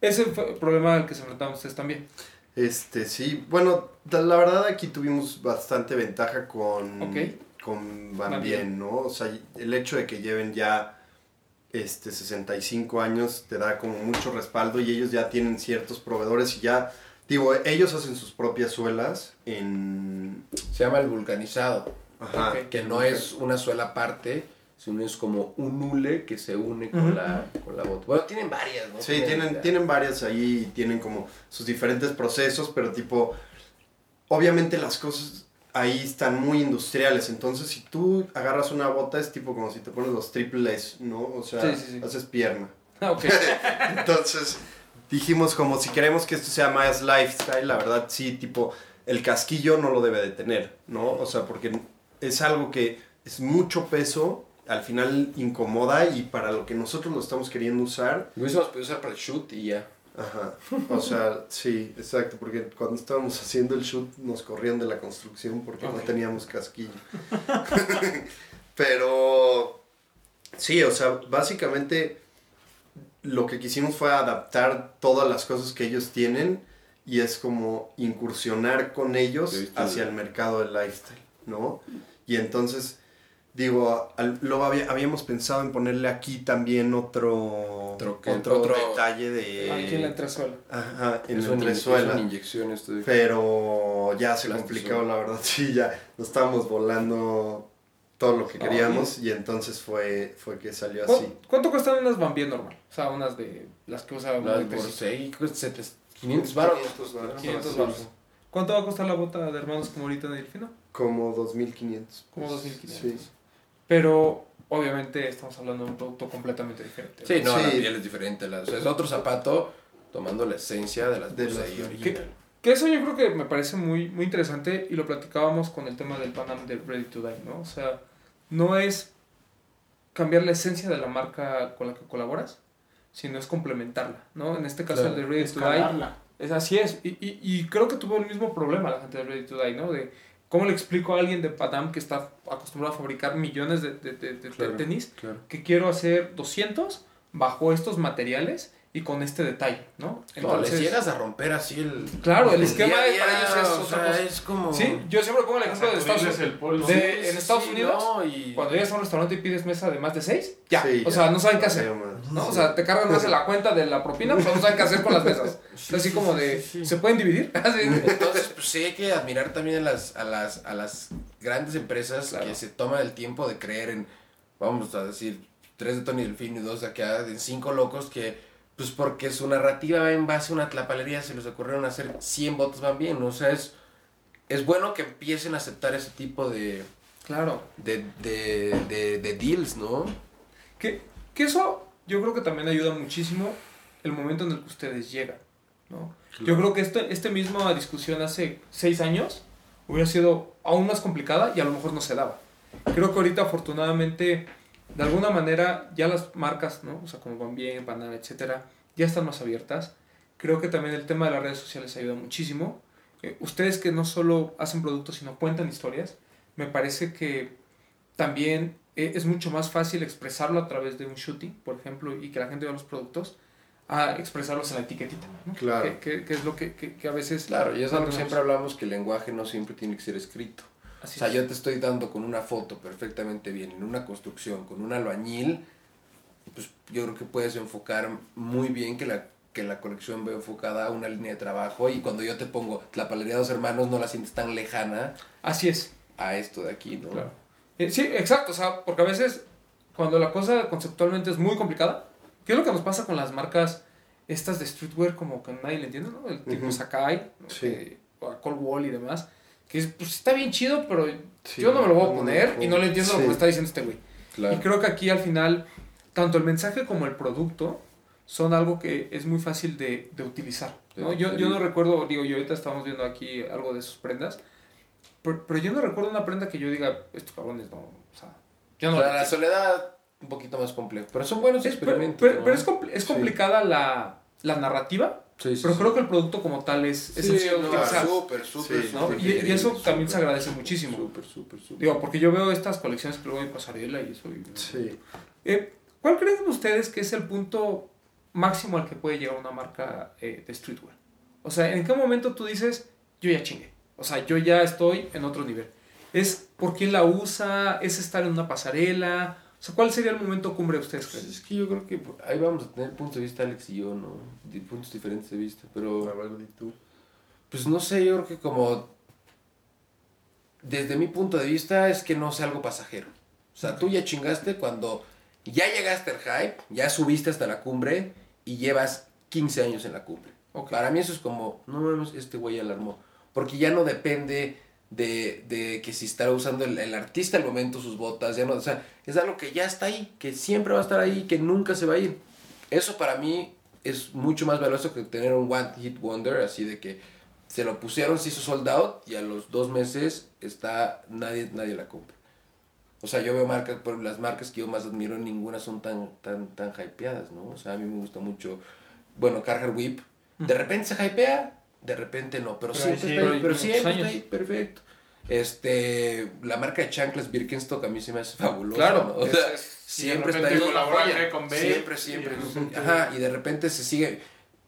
ese fue el problema al que se enfrentaban ustedes también. Este, sí, bueno, la verdad aquí tuvimos bastante ventaja con, Ok. con Van Van Bien. Bien, ¿no? O sea, el hecho de que lleven ya este, 65 años te da como mucho respaldo y ellos ya tienen ciertos proveedores y ya, digo, ellos hacen sus propias suelas en... Se llama el vulcanizado. Ajá. Que no es una sola aparte, sino es como un hule que se une con, la, con la bota. Bueno, tienen varias, ¿no? Sí, tienen, tienen varias ahí y tienen como sus diferentes procesos, pero tipo, obviamente las cosas ahí están muy industriales, entonces si tú agarras una bota es tipo como si te pones los triples, ¿no? O sea, Sí, sí, sí. haces pierna. Ah, ok. Entonces dijimos como si queremos que esto sea más lifestyle, la verdad sí, tipo, el casquillo no lo debe de tener, ¿no? O sea, porque es algo que es mucho peso, al final incomoda y para lo que nosotros lo estamos queriendo usar, Lo hubiésemos podido usar para el shoot y ya. Ajá. O sea, sí, exacto, porque cuando estábamos haciendo el shoot nos corrían de la construcción porque no teníamos casquillo. Pero sí, o sea, básicamente lo que quisimos fue adaptar todas las cosas que ellos tienen y es como incursionar con ellos hacia el mercado del lifestyle, ¿no? Y entonces, digo, al- luego había- habíamos pensado en ponerle aquí también otro, Otro otro otro- detalle de... Aquí en la entresuela. Ajá, en Es la es entresuela. una inyección esto de... Pero ya se complicó, la verdad. Sí, ya nos estábamos volando todo lo que No, queríamos y entonces fue, fue que salió ¿Cu- así. ¿Cuánto cuestan unas Bien normal? O sea, unas de las que usa La muy por preciso. 6, 500 baros. 500 Sí. baros. ¿Cuánto va a costar la bota de hermanos como ahorita en Delfino? Como 2500. Como pues, 2500. Sí. Pero obviamente estamos hablando de un producto completamente diferente. Sí, no, Sí. la piel es diferente. la- o sea, es otro zapato tomando la esencia de las De las- ahí. Que eso yo creo que me parece muy, muy interesante y lo platicábamos con el tema del Panam de Ready to Die, ¿no? O sea, no es cambiar la esencia de la marca con la que colaboras, sino es complementarla, ¿no? En este caso Claro. el de Ready to Die Escalarla. Es así es. Y, y, y creo que tuvo el mismo problema la gente de Ready to Die, ¿no? De cómo le explico a alguien de Padam que está acostumbrado a fabricar millones de, de, de- de Claro. tenis Claro. que quiero hacer 200 bajo estos materiales y con este detalle, ¿no? no, les llegas a romper así el... Claro, el esquema día de- para ellos es o otra sea, cosa. es como... Sí, yo siempre pongo el ejemplo de Estados Unidos. el polvo. de- Sí, en Estados sí, Unidos, no, y... Cuando llegas a un restaurante y pides mesa de más de 6, ya. Sí, o ya. sea, no saben qué hacer. ¿no? O sea, te cargan más en la cuenta de la propina, pero no saben qué hacer con las mesas. Sí, así sí, como de, sí, sí. ¿se pueden dividir? Entonces, pues sí hay que admirar también a las, a las, a las grandes empresas Claro. que se toman el tiempo de creer en, vamos a decir, tres de Tony Delfino y dos de acá, de cinco locos que, pues porque su narrativa va en base a una tlapalería, se les ocurrieron hacer 100 votos van bien, ¿no? o sea, es, es bueno que empiecen a aceptar ese tipo de, Claro. de, de, de, de deals, ¿no? Que, que eso yo creo que también ayuda muchísimo el momento en el que ustedes llegan, ¿no? Yo creo que este, este misma discusión hace seis años hubiera sido aún más complicada y a lo mejor no se daba. Creo que ahorita afortunadamente, de alguna manera, ya las marcas, ¿no? O sea, como Van Bien, Panam, etcétera, ya están más abiertas. Creo que también el tema de las redes sociales ayuda muchísimo. Eh, ustedes que no solo hacen productos, sino cuentan historias, me parece que también eh, es mucho más fácil expresarlo a través de un shooting, por ejemplo, y que la gente vea los productos, a expresarlos en la etiquetita, ¿no? Claro. Que, que- que es lo que, que- que a veces... Claro, y es algo que siempre hablamos, que el lenguaje no siempre tiene que ser escrito. Así O sea, es. yo te estoy dando con una foto perfectamente bien, en una construcción, con un albañil, pues yo creo que puedes enfocar muy bien que la, que la colección ve enfocada a una línea de trabajo y cuando yo te pongo la palería de dos hermanos no la sientes tan lejana Así es. a esto de aquí, ¿no? Claro. Eh, sí, exacto, o sea, porque a veces cuando la cosa conceptualmente es muy complicada, ¿qué es lo que nos pasa con las marcas estas de streetwear como que nadie le entiende, ¿no? El tipo Ujú. Sakai, ¿no? Sí. A Cold Wall y demás, que es, pues está bien chido, pero Sí, yo no me lo voy a poner no, y no le entiendo lo que sí. me está diciendo este güey. Claro. Y creo que aquí al final, tanto el mensaje como el producto son algo que es muy fácil de, de utilizar. ¿no? Yo, yo no recuerdo, digo, y ahorita estamos viendo aquí algo de sus prendas. Pero, pero yo no recuerdo una prenda que yo diga, estos cabrones no. O sea, yo O no. sea, la soledad un poquito más complejo. Pero son buenos Es- pero, experimentos. pero- ¿no? pero es, compl- es Sí. complicada la, la narrativa, Sí, sí, pero sí. creo que el producto como tal es, es Sí, sencillo no, utilizar. súper, súper, Sí, ¿no? Y, y eso digerible, también se agradece muchísimo. Súper, súper, súper. Digo, porque yo veo estas colecciones que luego hay pasarela y eso. y- Sí. Eh, ¿Cuál creen ustedes que es el punto máximo al que puede llegar una marca eh, de streetwear? O sea, ¿en qué momento tú dices, yo ya chingué? O sea, yo ya estoy en otro nivel. ¿Es por quién la usa? ¿Es estar en una pasarela? O sea, ¿cuál sería el momento cumbre de ustedes Pues es que yo creo que ahí vamos a tener puntos de vista Alex y yo, ¿no? De puntos diferentes de vista, pero... A ver, di tú. Pues no sé, yo creo que como... Desde mi punto de vista es que no sea algo pasajero. O sea, tú ya chingaste cuando ya llegaste al hype, ya subiste hasta la cumbre y llevas 15 años en la cumbre. Para mí eso es como, no mames, este güey ya la armó. Porque ya no depende de, de que si está usando el, el artista al momento sus botas, ya no, o sea, es algo que ya está ahí, que siempre va a estar ahí, que nunca se va a ir. Eso para mí es mucho más valioso que tener un One Hit Wonder, así de que se lo pusieron, se hizo sold out y a los dos meses está, nadie, nadie la compra. O sea, yo veo marcas, por las marcas que yo más admiro, ninguna son tan, tan, tan hypeadas, ¿no? O sea, a mí me gusta mucho, bueno, Carhartt Whip, de repente se hypea, de repente no, pero, Pero siempre ahí está ahí, pero siempre está ahí, perfecto. Este, la marca de chanclas Birkenstock a mí se me hace fabulosa, Claro, ¿no? O es- sea, es- siempre está ahí. colabora Joya. G con B. Siempre, siempre. Y- Ajá, y de repente se sigue,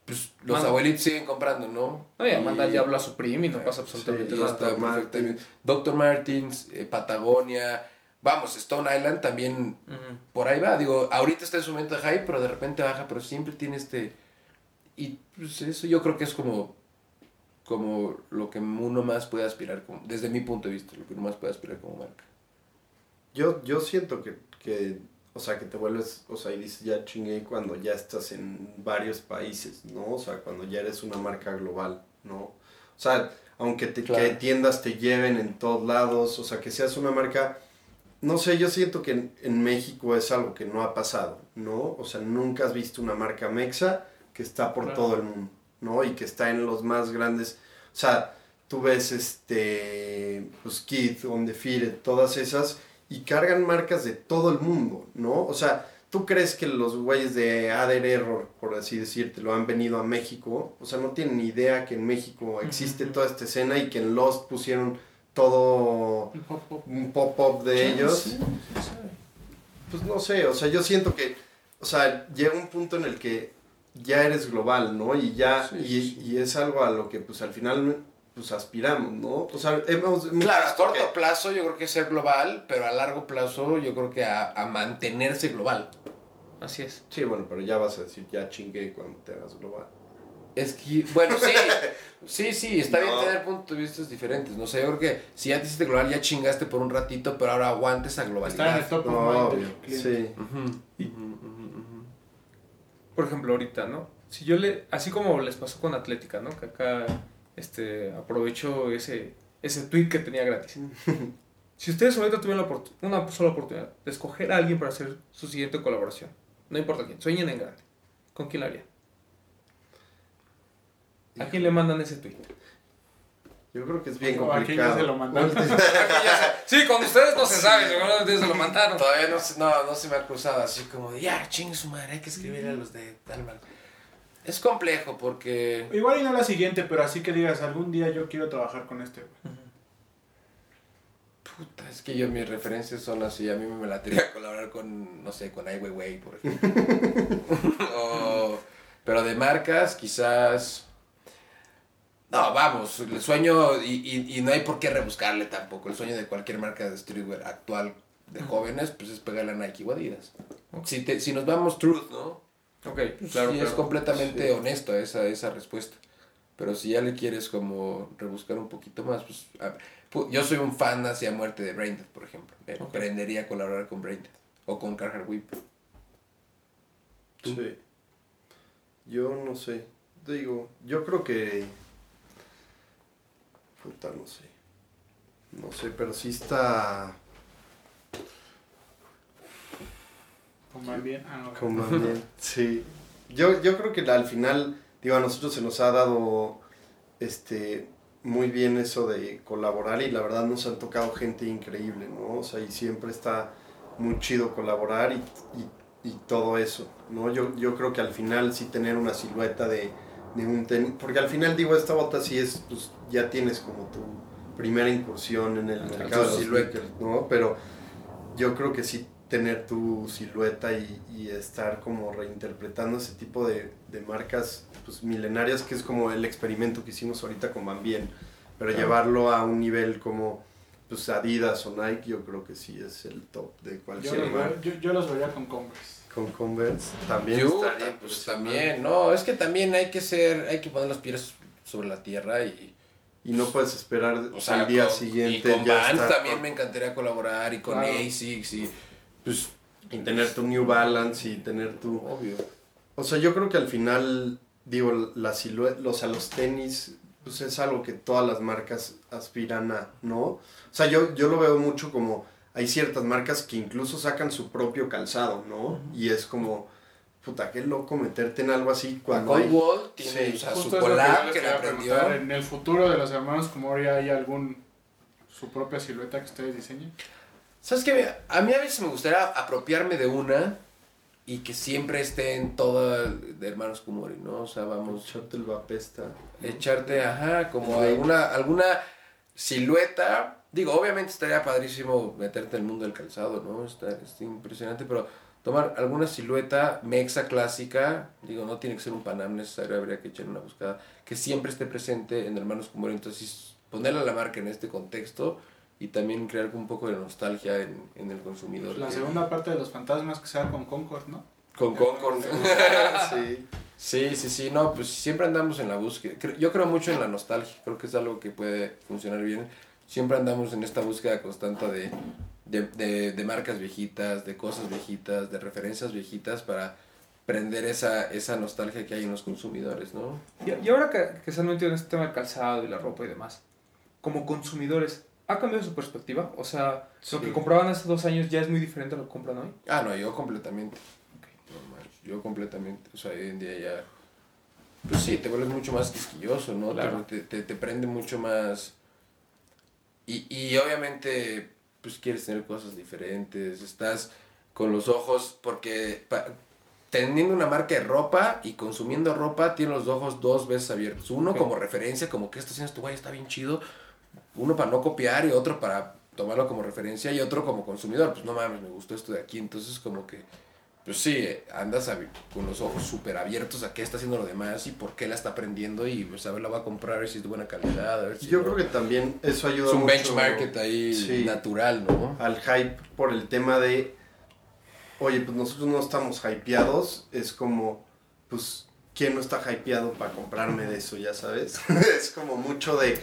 pues los abuelitos siguen comprando, ¿no? No, y Amanda ya habla a su prima y no pasa absolutamente Sí, nada. está Dr. Martins, eh, Patagonia, vamos, Stone Island también por ahí va. Digo, ahorita está en su momento de hype, pero de repente baja, pero siempre tiene este... Y pues eso yo creo que es como, como lo que uno más puede aspirar, como, desde mi punto de vista, lo que uno más puede aspirar como marca. Yo, yo siento que, que, o sea, que te vuelves, o sea, y dices ya chingué cuando ya estás en varios países, ¿no? O sea, cuando ya eres una marca global, ¿no? O sea, aunque te, Claro. que tiendas te lleven en todos lados, o sea, que seas una marca, no sé, yo siento que en, en México es algo que no ha pasado, ¿no? O sea, nunca has visto una marca mexa que está por Claro. todo el mundo, ¿no? Y que está en los más grandes, o sea, tú ves este, pues Kid, Undefeated, todas esas, y cargan marcas de todo el mundo, ¿no? O sea, ¿tú crees que los güeyes de Ader Error, por así decirte, lo han venido a México? O sea, no tienen ni idea que en México existe toda esta escena y que en Lost pusieron todo Un pop, pop. un pop-up de ellos. Sí, sí, sí. Pues no sé, o sea, yo siento que, o sea, llega un punto en el que ya eres global, ¿no? Y ya, Sí, y, sí, sí. y es algo a lo que pues al final pues aspiramos, ¿no? O sea, hemos... hemos Claro, a corto que- plazo yo creo que ser global, pero a largo plazo yo creo que a, a mantenerse global. Así es. Sí, bueno, pero ya vas a decir, ya chingué cuando te hagas global. Es que, bueno, sí, sí, sí, está bien tener puntos de vista diferentes. No sé, yo creo que si ya te hiciste global ya chingaste por un ratito, pero ahora aguantes esa Está en el globalidad. top No, of mind sí. Ujú, ujú. Por ejemplo, ahorita, ¿no? Si yo le, así como les pasó con Atlética, ¿no? Que acá, este, aprovecho ese, ese tweet que tenía gratis. si ustedes ahorita tuvieran una sola oportunidad de escoger a alguien para hacer su siguiente colaboración, no importa quién, sueñen en grande, ¿con quién la harían? ¿A quién le mandan ese tweet? Yo creo que es bien O a quién ya complicado. se lo mandaron. Sí, con ustedes no se sabe, seguramente se lo mandaron. Todavía no, se- no, no se me ha cruzado así como de, ya, chingue su madre, hay que escribir a los de tal marca". Es complejo porque... Igual y no la siguiente, pero así que digas, algún día yo quiero trabajar con este. güey. Puta, es que yo mis referencias son así, a mí me latería colaborar con, no sé, con Ai Weiwei, por ejemplo. O- pero de marcas, quizás... No, vamos, el sueño, y, y, y no hay por qué rebuscarle tampoco, el sueño de cualquier marca de streetwear actual de jóvenes, pues es pegarle a Nike o Adidas. Si, te, si nos vamos truth, ¿no? Ok, Pues claro, sí, es completamente Sí. honesto esa, esa respuesta. Pero si ya le quieres como rebuscar un poquito más, pues... a- yo soy un fan hacia muerte de Braindead, por ejemplo. Me Ok. prendería a colaborar con Braindead. O con Carhartt Whip. ¿Tú? Sí. Yo no sé. Digo, yo creo que. Puta, no sé. No sé, pero sí está. Coman bien. Ah, no. Bien. Sí. Yo, yo creo que al final, digo, a nosotros se nos ha dado este muy bien eso de colaborar y la verdad nos han tocado gente increíble, ¿no? O sea, y siempre está muy chido colaborar y, y, y todo eso, ¿no? Yo, yo creo que al final sí tener una silueta de, de un tenis, porque al final digo, esta bota sí es, pues ya tienes como tu primera incursión en el mercado de los silueta. sneakers, ¿no? Pero yo creo que sí tener tu silueta y, y estar como reinterpretando ese tipo de, de marcas pues, milenarias, que es como el experimento que hicimos ahorita con Van Bien, pero Claro. llevarlo a un nivel como pues, Adidas o Nike, yo creo que sí es el top de Yo cualquier los, marca. veo- yo, yo los vería con Converse. Con Converse también Yuta, estaría pues también, no, es que también hay que ser, hay que poner los pies sobre la tierra y, Y no puedes esperar o sea, al día con- siguiente y con ya Vans estar también con- me encantaría colaborar y con Claro. ASICS y pues y tener tu New Balance y tener tu... obvio. O sea, yo creo que al final, digo, la silueta, los, a los tenis, pues es algo que todas las marcas aspiran a, ¿no? O sea, yo, yo lo veo mucho como, hay ciertas marcas que incluso sacan su propio calzado, ¿no? Y es como, puta, qué loco meterte en algo así cuando Cold hay... Wall tiene Sí, o sea, Justo su lo que que aprendió. En el futuro de los hermanos Kumori hay algún su propia silueta que ustedes diseñen. ¿Sabes qué? A mí a veces me gustaría apropiarme de una y que siempre esté en toda de Hermanos Kumori, ¿no? O sea, vamos, Echarte el vapesta. echarte, ajá, como alguna, alguna silueta. Digo, obviamente estaría padrísimo meterte en el mundo del calzado, ¿no? Está, está impresionante, pero tomar alguna silueta mexa clásica, digo, no tiene que ser un Panam necesario, habría que echar una buscada, que siempre esté presente en Hermanos Kumori, entonces ponerle a la marca en este contexto y también crear un poco de nostalgia en, en el consumidor. La que- segunda parte de los fantasmas que sea con Concord, ¿no? Con Concord. sí. Sí, sí, sí, no, pues siempre andamos en la búsqueda. Yo creo mucho en la nostalgia, creo que es algo que puede funcionar bien. Siempre andamos en esta búsqueda constante de, de, de, de marcas viejitas, de cosas viejitas, de referencias viejitas para prender esa, esa nostalgia que hay en los consumidores, ¿no? Y, y ahora que, que se han metido en este tema del calzado y la ropa y demás, como consumidores, ¿ha cambiado su perspectiva? O sea, Sí. lo que compraban hace dos años ya es muy diferente a lo que compran hoy. Ah, no, yo completamente. No yo completamente. O sea, hoy en día ya. Pues sí, te vuelves mucho más quisquilloso, ¿no? Claro. Te, te, te prende mucho más. Y, y obviamente, pues quieres tener cosas diferentes. Estás con los ojos, porque pa- teniendo una marca de ropa y consumiendo ropa, tienes los ojos dos veces abiertos. Uno como referencia, como que esto haciendo este güey está bien chido. Uno para no copiar y otro para tomarlo como referencia y otro como consumidor. Pues no mames, me gustó esto de aquí. Entonces, como que, pues sí, andas abi- con los ojos súper abiertos a qué está haciendo lo demás y por qué la está aprendiendo. Y pues a ver, la voy a comprar, a ver si es de buena calidad. A ver si Yo creo que también eso ayuda es un mucho benchmark ahí Sí. natural, ¿no? al hype por el tema de, oye, pues nosotros no estamos hypeados, es como, pues, ¿quién no está hypeado para comprarme de eso, ya sabes? es como mucho de,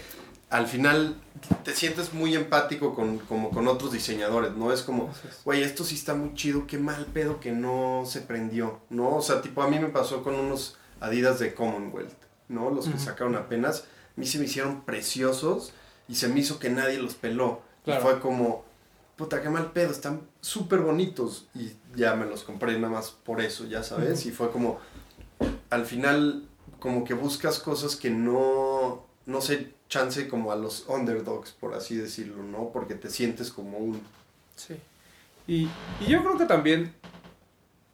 al final te sientes muy empático con, como con otros diseñadores, ¿no? Es como, güey, esto sí está muy chido, qué mal pedo que no se prendió, ¿no? O sea, tipo, a mí me pasó con unos Adidas de Commonwealth, ¿no? Los que sacaron apenas, a mí se me hicieron preciosos y se me hizo que nadie los peló. Claro. Y fue como, puta, qué mal pedo, están súper bonitos. Y ya me los compré nada más por eso, ya sabes. Y fue como, al final, como que buscas cosas que no, no sé, chance como a los underdogs, por así decirlo, ¿no? Porque te sientes como un... Sí. Y, y yo creo que también,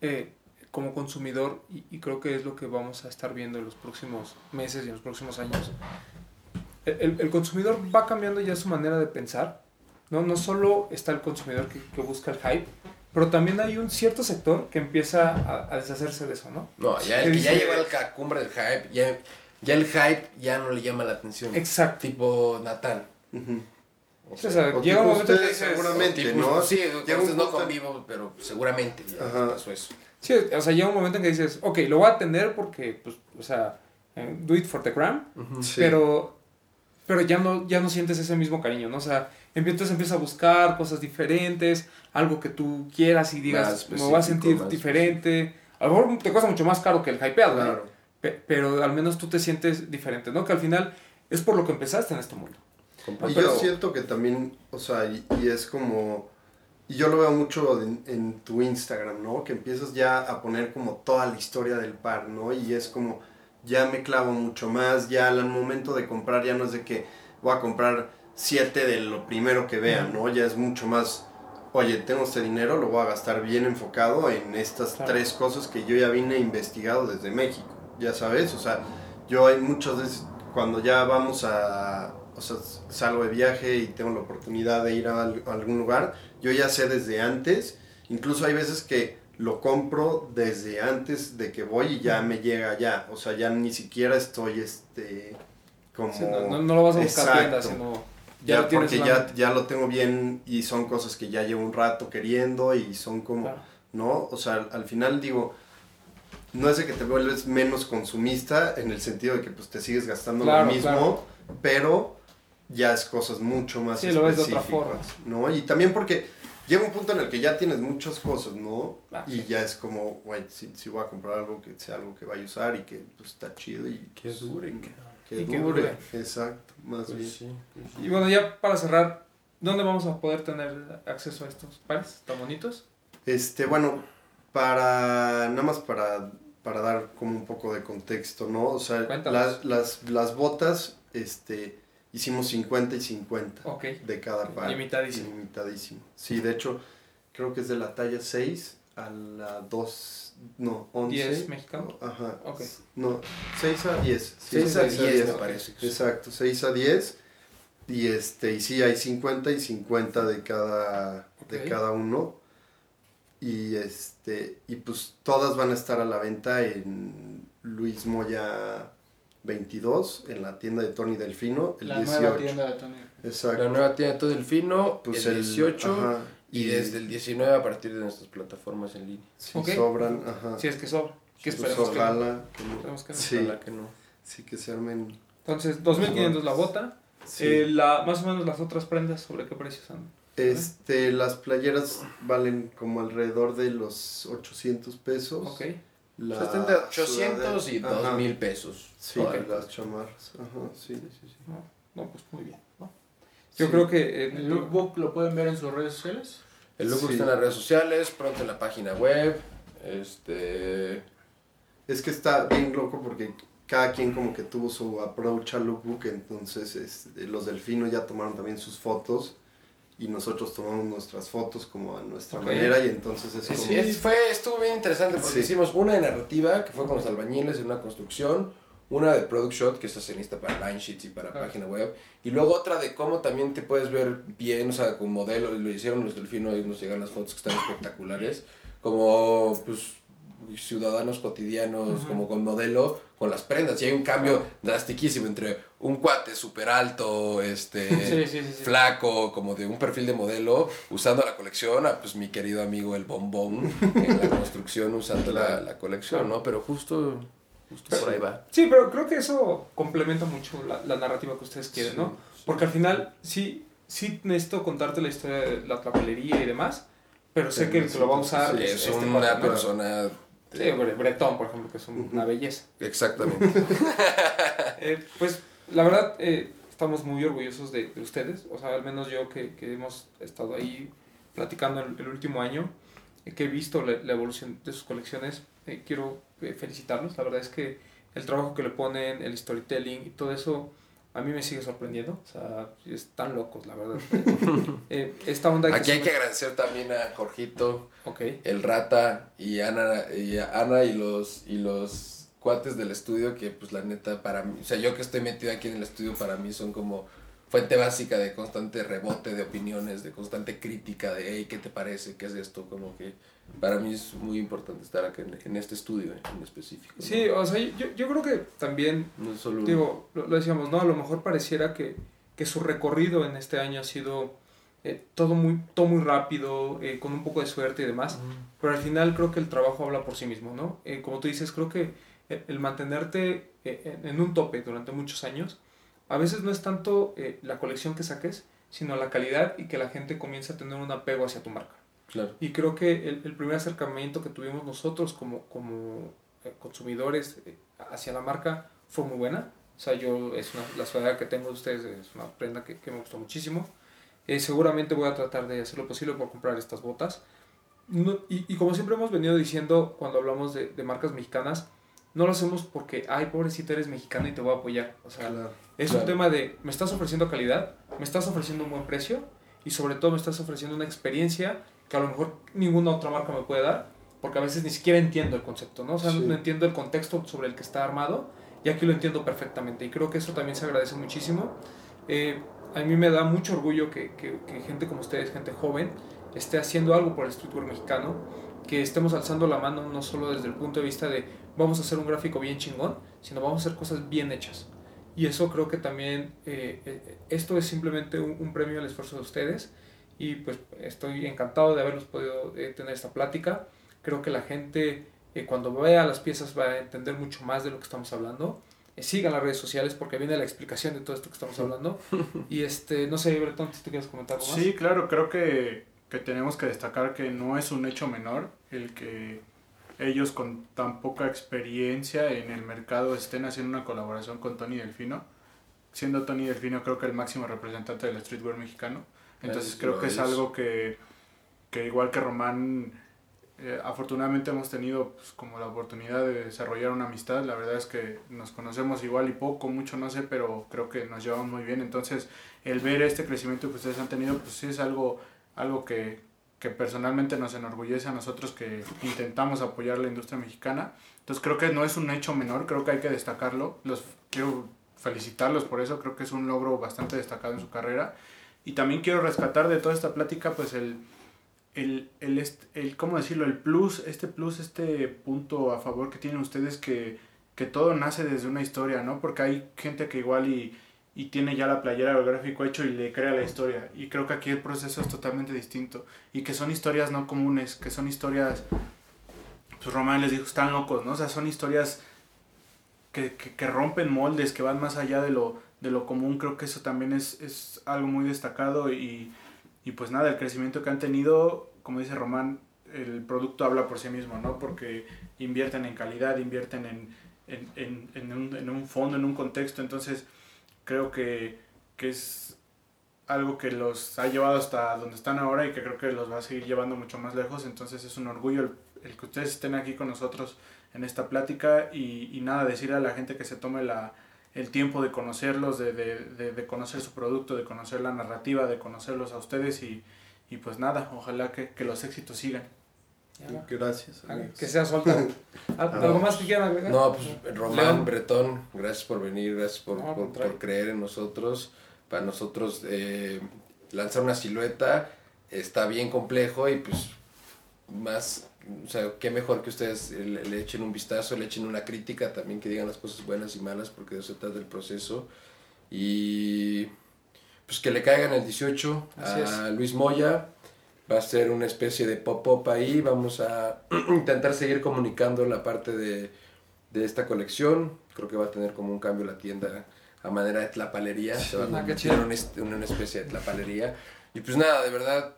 eh, como consumidor, y, y creo que es lo que vamos a estar viendo en los próximos meses y en los próximos años, el, el- consumidor va cambiando ya su manera de pensar. No, no solo está el consumidor que, que busca el hype, pero también hay un cierto sector que empieza a, a deshacerse de eso, ¿no? No, ya el Que que ya dice- llegó a la cumbre del hype, ya, ya el hype ya no le llama la atención. Exacto. Tipo Natal. O O sea, sea, o llega un momento que dices, seguramente, tipo, ¿no? Sí, Llega un entonces no convivo, pero seguramente ya pasó eso. Sí, o sea, llega un momento en que dices, ok, lo voy a atender porque, pues, o sea, eh, do it for the gram, Sí. pero, pero ya no, ya no sientes ese mismo cariño, ¿no? O sea, entonces empiezas a buscar cosas diferentes, algo que tú quieras y digas, me voy a sentir diferente. A lo mejor te cuesta mucho más caro que el hypeado, ¿no? Pe- pero al menos tú te sientes diferente, ¿no? Que al final es por lo que empezaste en este mundo. Y yo siento que también, o sea, y, y es como, y yo lo veo mucho en, en tu Instagram, ¿no? Que empiezas ya a poner como toda la historia del par, ¿no? Y es como, ya me clavo mucho más, ya al momento de comprar ya no es de que voy a comprar siete de lo primero que vean, ¿no? Ya es mucho más, oye, tengo este dinero, lo voy a gastar bien enfocado en estas Claro. tres cosas que yo ya vine investigado desde México, ya sabes, o sea, yo hay muchas veces cuando ya vamos a, o sea, salgo de viaje y tengo la oportunidad de ir a, al- algún lugar, yo ya sé desde antes, incluso hay veces que lo compro desde antes de que voy y ya me llega ya, o sea, ya ni siquiera estoy, este, como... Sí, no, no- lo vas a buscar Exacto. tienda, sino ya, Ya, porque ya, ya lo tengo bien y son cosas que ya llevo un rato queriendo y son como, Claro. ¿no? O sea, al final digo, no es de que te vuelves menos consumista en el sentido de que pues te sigues gastando Claro, lo mismo, claro. pero ya es cosas mucho más Sí, lo ves de otra específicas, forma. ¿no? Y también porque llega un punto en el que ya tienes muchas cosas, ¿no? Ah, y sí. ya es como, güey, si, si voy a comprar algo que sea algo que vaya a usar y que pues está chido y Que dure, que Y que dure. dure. Exacto, más bien. Pues sí, pues sí. Y bueno, ya para cerrar, ¿dónde vamos a poder tener acceso a estos pares tan bonitos? Este, bueno, para nada más para, para dar como un poco de contexto, ¿no? O sea, las, las, las botas, este, hicimos 50 y 50 Ok. de cada par. Limitadísimo. Limitadísimo. Sí, de hecho, creo que es de la talla 6 a la 2, no, 11. 10 mexicano. Ajá. Ok. No, 6 a 10. Sí, 6 a 10 me 10. parece. Exacto, 6 a 10. Y este, y sí, hay 50 y 50 de cada, de Ok. cada uno. Y este, y pues todas van a estar a la venta en Luis Moya 22, en la tienda de Tony Delfino, el La 18. nueva tienda de Tony. Exacto. La nueva tienda todo el fino, Pues el 18 ajá, y desde el 19 a partir de nuestras plataformas en línea. Si Ok. sobran, ajá. Si es que sobra. ¿Qué Pues esperamos? que no? ojalá que no. Esperemos que no. Sí, Ojalá que no. sí que se armen. Entonces, 2.500 la bota. Sí. Eh, la, más o menos las otras prendas, ¿sobre qué precios andan? Este, las playeras valen como alrededor de los 800 pesos. Ok. La O sea, está entre 800 y sudadera- ajá. 2000 pesos. Sí, las chamarras. Ajá, sí. No, no, pues muy bien. ¿no? Yo creo que... eh, El lookbook lo pueden ver en sus redes sociales. El lookbook Sí. está en las redes sociales, pronto en la página web. Este. Es que está bien loco porque cada quien como que tuvo su approach al lookbook, entonces este, los delfinos ya tomaron también sus fotos y nosotros tomamos nuestras fotos como a nuestra manera y entonces es como... Sí, es- fue, estuvo bien interesante porque Sí. hicimos una de narrativa que fue con los albañiles en una construcción, una de product shot que es escenista para line sheets y para Ah. página web, y luego otra de cómo también te puedes ver bien, o sea, con modelo, lo hicieron los delfinos y nos llegan las fotos que están espectaculares, como pues ciudadanos cotidianos, como con modelo, con las prendas, y hay un cambio drastiquísimo entre un cuate súper alto, este Sí, sí, sí. flaco, como de un perfil de modelo, usando la colección, a pues mi querido amigo el bombón en la construcción usando la, la colección, ¿no? Pero justo, justo por ahí va. Sí, pero creo que eso complementa mucho la, la narrativa que ustedes quieren, ¿no? Porque al final sí, sí necesito contarte la historia de la papelería y demás, pero sé que el que lo va a usar Sí, es, Es este una persona... Sí, Bre- Bretón, por ejemplo, que es una belleza. Exactamente. Eh, pues la verdad, eh, estamos muy orgullosos de, de ustedes. O sea, al menos yo que, que hemos estado ahí platicando el, el último año, eh, que he visto la, la evolución de sus colecciones, eh, quiero eh, felicitarlos. La verdad es que el trabajo que le ponen, el storytelling y todo eso, a mí me sigue sorprendiendo. O sea, están locos, la verdad. Eh, esta onda que Aquí hay que agradecer también a Jorgito, el Rata y Ana y, a Ana y los y los cuates del estudio que pues la neta para mí, o sea, yo que estoy metido aquí en el estudio para mí son como fuente básica de constante rebote de opiniones, de constante crítica de, hey, ¿qué te parece? ¿Qué es esto? Como que para mí es muy importante estar aquí en, en este estudio en específico. ¿no? Sí, o sea, yo, yo creo que también no solo Digo, lo, lo decíamos, ¿no? A lo mejor pareciera que, que su recorrido en este año ha sido eh, todo, muy, todo muy rápido, eh, con un poco de suerte y demás, pero al final creo que el trabajo habla por sí mismo, ¿no? Eh, como tú dices, creo que el, el mantenerte eh, en un tope durante muchos años, a veces no es tanto eh, la colección que saques, sino la calidad y que la gente comience a tener un apego hacia tu marca. claro. Y creo que el, el primer acercamiento que tuvimos nosotros como, como eh, consumidores eh, hacia la marca fue muy buena. O sea, yo, es una, la sudadera que tengo de ustedes es una prenda que, que me gustó muchísimo. Eh, seguramente voy a tratar de hacer lo posible por comprar estas botas. No- y, y como siempre hemos venido diciendo cuando hablamos de, de marcas mexicanas, no lo hacemos porque, ay, pobrecito, eres mexicano y te voy a apoyar. O sea, Claro. es Claro. un tema de, me estás ofreciendo calidad, me estás ofreciendo un buen precio y sobre todo me estás ofreciendo una experiencia que a lo mejor ninguna otra marca me puede dar, porque a veces ni siquiera entiendo el concepto, ¿no? O sea, Sí. no entiendo el contexto sobre el que está armado y aquí lo entiendo perfectamente y creo que eso también se agradece muchísimo. Eh, a mí me da mucho orgullo que, que- que gente como ustedes, gente joven, esté haciendo algo por el streetwear mexicano, que estemos alzando la mano no solo desde el punto de vista de vamos a hacer un gráfico bien chingón, sino vamos a hacer cosas bien hechas. Y eso creo que también, eh, eh, esto es simplemente un, un premio al esfuerzo de ustedes y pues estoy encantado de haberlos podido eh, tener esta plática. Creo que la gente eh, cuando vea las piezas va a entender mucho más de lo que estamos hablando. Eh, sigan las redes sociales porque viene la explicación de todo esto que estamos hablando. Y este, no sé, Bretón, si tú quieres comentar algo más. Sí, claro, creo que, que tenemos que destacar que no es un hecho menor el que ellos con tan poca experiencia en el mercado estén haciendo una colaboración con Tony Delfino, siendo Tony Delfino creo que el máximo representante del streetwear mexicano. Entonces creo que es. algo que, que igual que Román, eh, afortunadamente hemos tenido pues, como la oportunidad de desarrollar una amistad. La verdad es que nos conocemos igual y poco, mucho no sé, pero creo que nos llevamos muy bien. Entonces el ver este crecimiento que ustedes han tenido, pues sí es algo, algo que, que personalmente nos enorgullece a nosotros que intentamos apoyar la industria mexicana. Entonces creo que no es un hecho menor, creo que hay que destacarlo. Los quiero felicitarlos por eso, creo que es un logro bastante destacado en su carrera. Y también quiero rescatar de toda esta plática, pues el, el, el, el, ¿cómo decirlo? El plus, este plus, este punto a favor que tienen ustedes que, que todo nace desde una historia, ¿no? Porque hay gente que igual y, y tiene ya la playera o el gráfico hecho y le crea la historia. Y creo que aquí el proceso es totalmente distinto. Y que son historias no comunes, que son historias, pues Román les dijo, están locos, ¿no? O sea, son historias que, que, que rompen moldes, que van más allá de lo, de lo común. Creo que eso también es, es algo muy destacado y, y pues nada, el crecimiento que han tenido, como dice Román, el producto habla por sí mismo, ¿no? Porque invierten en calidad, invierten en, en, en, un, en un fondo, en un contexto. Entonces, creo que, que es algo que los ha llevado hasta donde están ahora y que creo que los va a seguir llevando mucho más lejos. Entonces, es un orgullo el, que ustedes estén aquí con nosotros en esta plática y, y nada, decirle a la gente que se tome la, el tiempo de conocerlos, de, de, de, de conocer su producto, de conocer la narrativa, de conocerlos a ustedes y, y pues nada, ojalá que, que los éxitos sigan. Ya. Gracias. Ah, amigos. Que sea soltado. ¿Al- ¿Algo más que quieran agregar? No, pues Román, León. Bretón, gracias por venir, gracias por, No, por- creer en nosotros. Para nosotros eh, lanzar una silueta está bien complejo y pues más, o sea, qué mejor que ustedes le, le echen un vistazo, le echen una crítica, también que digan las cosas buenas y malas porque de eso se trata el proceso. Y pues que le caigan el 18 Así a Luis Moya. Va a ser una especie de pop-up ahí. Vamos a intentar seguir comunicando la parte de, de esta colección. Creo que va a tener como un cambio la tienda a manera de tlapalería. Se va a Ah, una, especie de tlapalería. Y pues nada, de verdad,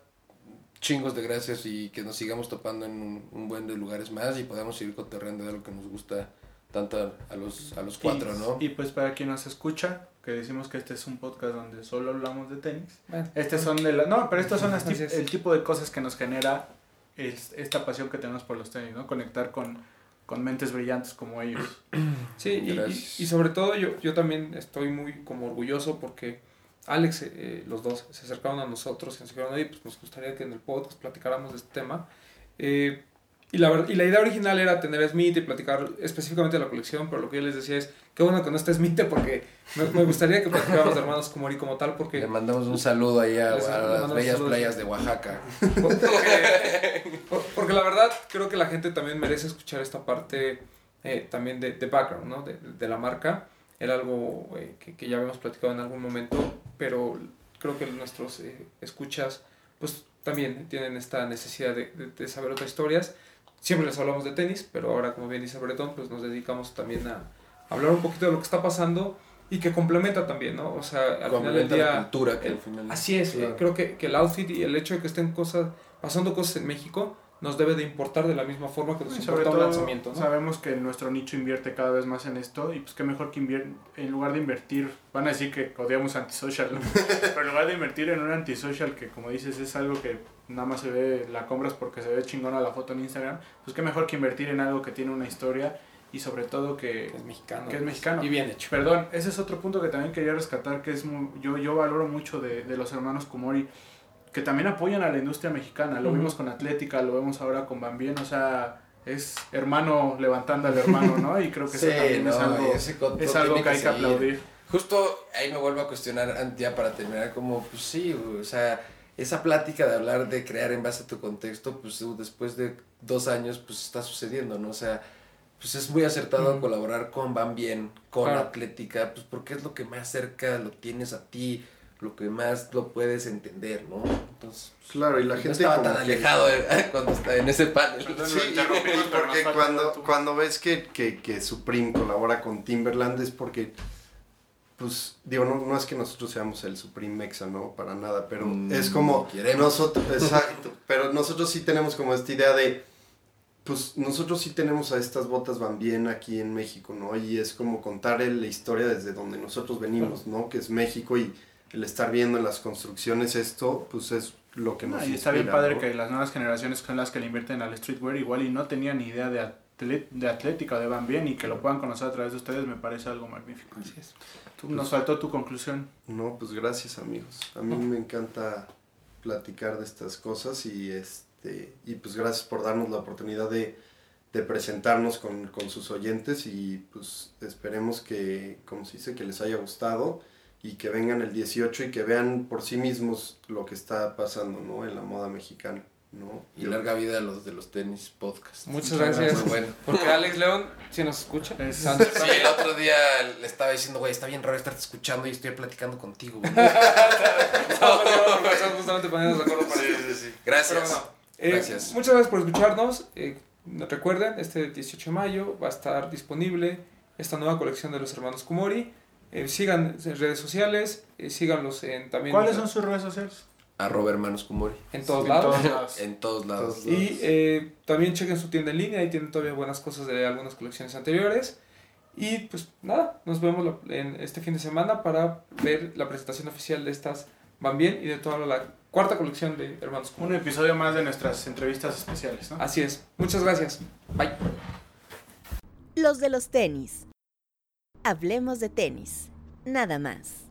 chingos de gracias y que nos sigamos topando en un, un buen de lugares más y podamos seguir cotorreando de algo que nos gusta tanto a, a los, a los cuatro, y, ¿no? Y pues para quien nos escucha, que decimos que este es un podcast donde solo hablamos de tenis. Bueno, Este son de la, no, pero estos son las el tipo de cosas que nos genera es- esta pasión que tenemos por los tenis, ¿no? Conectar con, con mentes brillantes como ellos. Sí, y, y, sobre todo yo, yo también estoy muy como orgulloso porque Alex, eh, los dos, se acercaron a nosotros y nos dijeron, oye, pues nos gustaría que en el podcast platicáramos de este tema. Eh, y, la, y la idea original era tener a Smith y platicar específicamente de la colección, pero lo que yo les decía es, qué bueno que no esté Smith porque me, me gustaría que platicáramos de hermanos como y como tal, porque Le mandamos un saludo ahí a, las bellas playas de Oaxaca. Porque, por- porque la verdad creo que la gente también merece escuchar esta parte eh, también de, de background, ¿no? De, de la marca. Era algo eh, que, que ya habíamos platicado en algún momento, pero creo que nuestros eh, escuchas pues también tienen esta necesidad de, de- de saber otras historias. Siempre les hablamos de tenis, pero ahora como bien dice Bretón, pues nos dedicamos también a hablar un poquito de lo que está pasando y que complementa también, ¿no? O sea, al final del Complementa día... la cultura que el- al final... Así es, Claro. eh, creo que, que el outfit y el hecho de que estén cosas, pasando cosas en México nos debe de importar de la misma forma que nos Y sobre importa un lanzamiento, ¿no? sabemos que nuestro nicho invierte cada vez más en esto y pues qué mejor que invier en lugar de invertir, van a decir que odiamos antisocial, ¿no? pero en lugar de invertir en un antisocial que como dices es algo que nada más se ve, la compras porque se ve chingona la foto en Instagram, pues qué mejor que invertir en algo que tiene una historia y sobre todo que, Que es mexicano. que es mexicano. Y bien hecho. Perdón, ese es otro punto que también quería rescatar, que es muy- yo, yo valoro mucho de, de los hermanos Kumori, que también apoyan a la industria mexicana. Lo Ujú. vimos con Atlética, lo vemos ahora con Bambien, o sea, es hermano levantando al hermano, ¿no? Y creo que eso también es algo, ese es algo que hay que seguir. aplaudir. Justo ahí me vuelvo a cuestionar ya para terminar, como, pues sí, o sea, esa plática de hablar de crear en base a tu contexto, pues uh, después de dos años, pues está sucediendo, ¿no? O sea, pues es muy acertado colaborar con Van Bien, con Claro. Atlética, pues porque es lo que más cerca lo tienes a ti, lo que más lo puedes entender, ¿no? Entonces, pues, Claro, y la no gente estaba tan que- alejado eh, cuando está en ese panel. Sí, interrumpimos, pero nos porque cuando, cuando ves que, que, que Supreme colabora con Timberland es porque, pues, digo, no, no es que nosotros seamos el Supreme Mexa, ¿no? Para nada, pero Mm, es como queremos. nosotros, exacto, pero nosotros sí tenemos como esta idea de, pues, nosotros sí tenemos a estas botas van bien aquí en México, ¿no? Y es como contar el- la historia desde donde nosotros venimos, ¿no? Que es México y el estar viendo en las construcciones esto, pues es lo que nos Ah, y está bien padre ¿no? que las nuevas generaciones son las que le invierten al streetwear igual y no tenían ni idea de, atlet- de atlética o de Van Bien y que lo puedan conocer a través de ustedes me parece algo magnífico. Así es. Tú- nos faltó tu conclusión. No, pues gracias amigos. A mí me encanta platicar de estas cosas y este y pues gracias por darnos la oportunidad de, de presentarnos con, con sus oyentes y pues esperemos que, como se dice, que les haya gustado y que vengan el 18 y que vean por sí mismos lo que está pasando, ¿no? En la moda mexicana, ¿no? Y larga vida a los de los tenis podcast. Muchas Muchas gracias. Muy bueno. Porque Alex León, si nos escucha, Es- Santos. Sí, el otro día le estaba diciendo, güey, está bien raro estarte escuchando y estoy platicando contigo, güey. Estamos estamos justamente poniéndonos de acuerdo para sí, sí. Gracias. Pero bueno, eh, Gracias. Muchas gracias por escucharnos. Eh, recuerden, este 18 de mayo va a estar disponible esta nueva colección de los hermanos Kumori. Eh, sigan en redes sociales, eh, síganlos en también ¿Cuáles son sus redes sociales? Arroba hermanos Kumori. en todos En lados. todos lados. En todos lados. Y eh, también chequen su tienda en línea, ahí tienen todavía buenas cosas de algunas colecciones anteriores. Y pues nada, nos vemos en este fin de semana para ver la presentación oficial de estas Van Bien y de toda la cuarta colección de Hermanos Un episodio más de nuestras entrevistas especiales, ¿no? Así es. Muchas gracias. Bye. Los de los tenis. Hablemos de tenis. Nada más.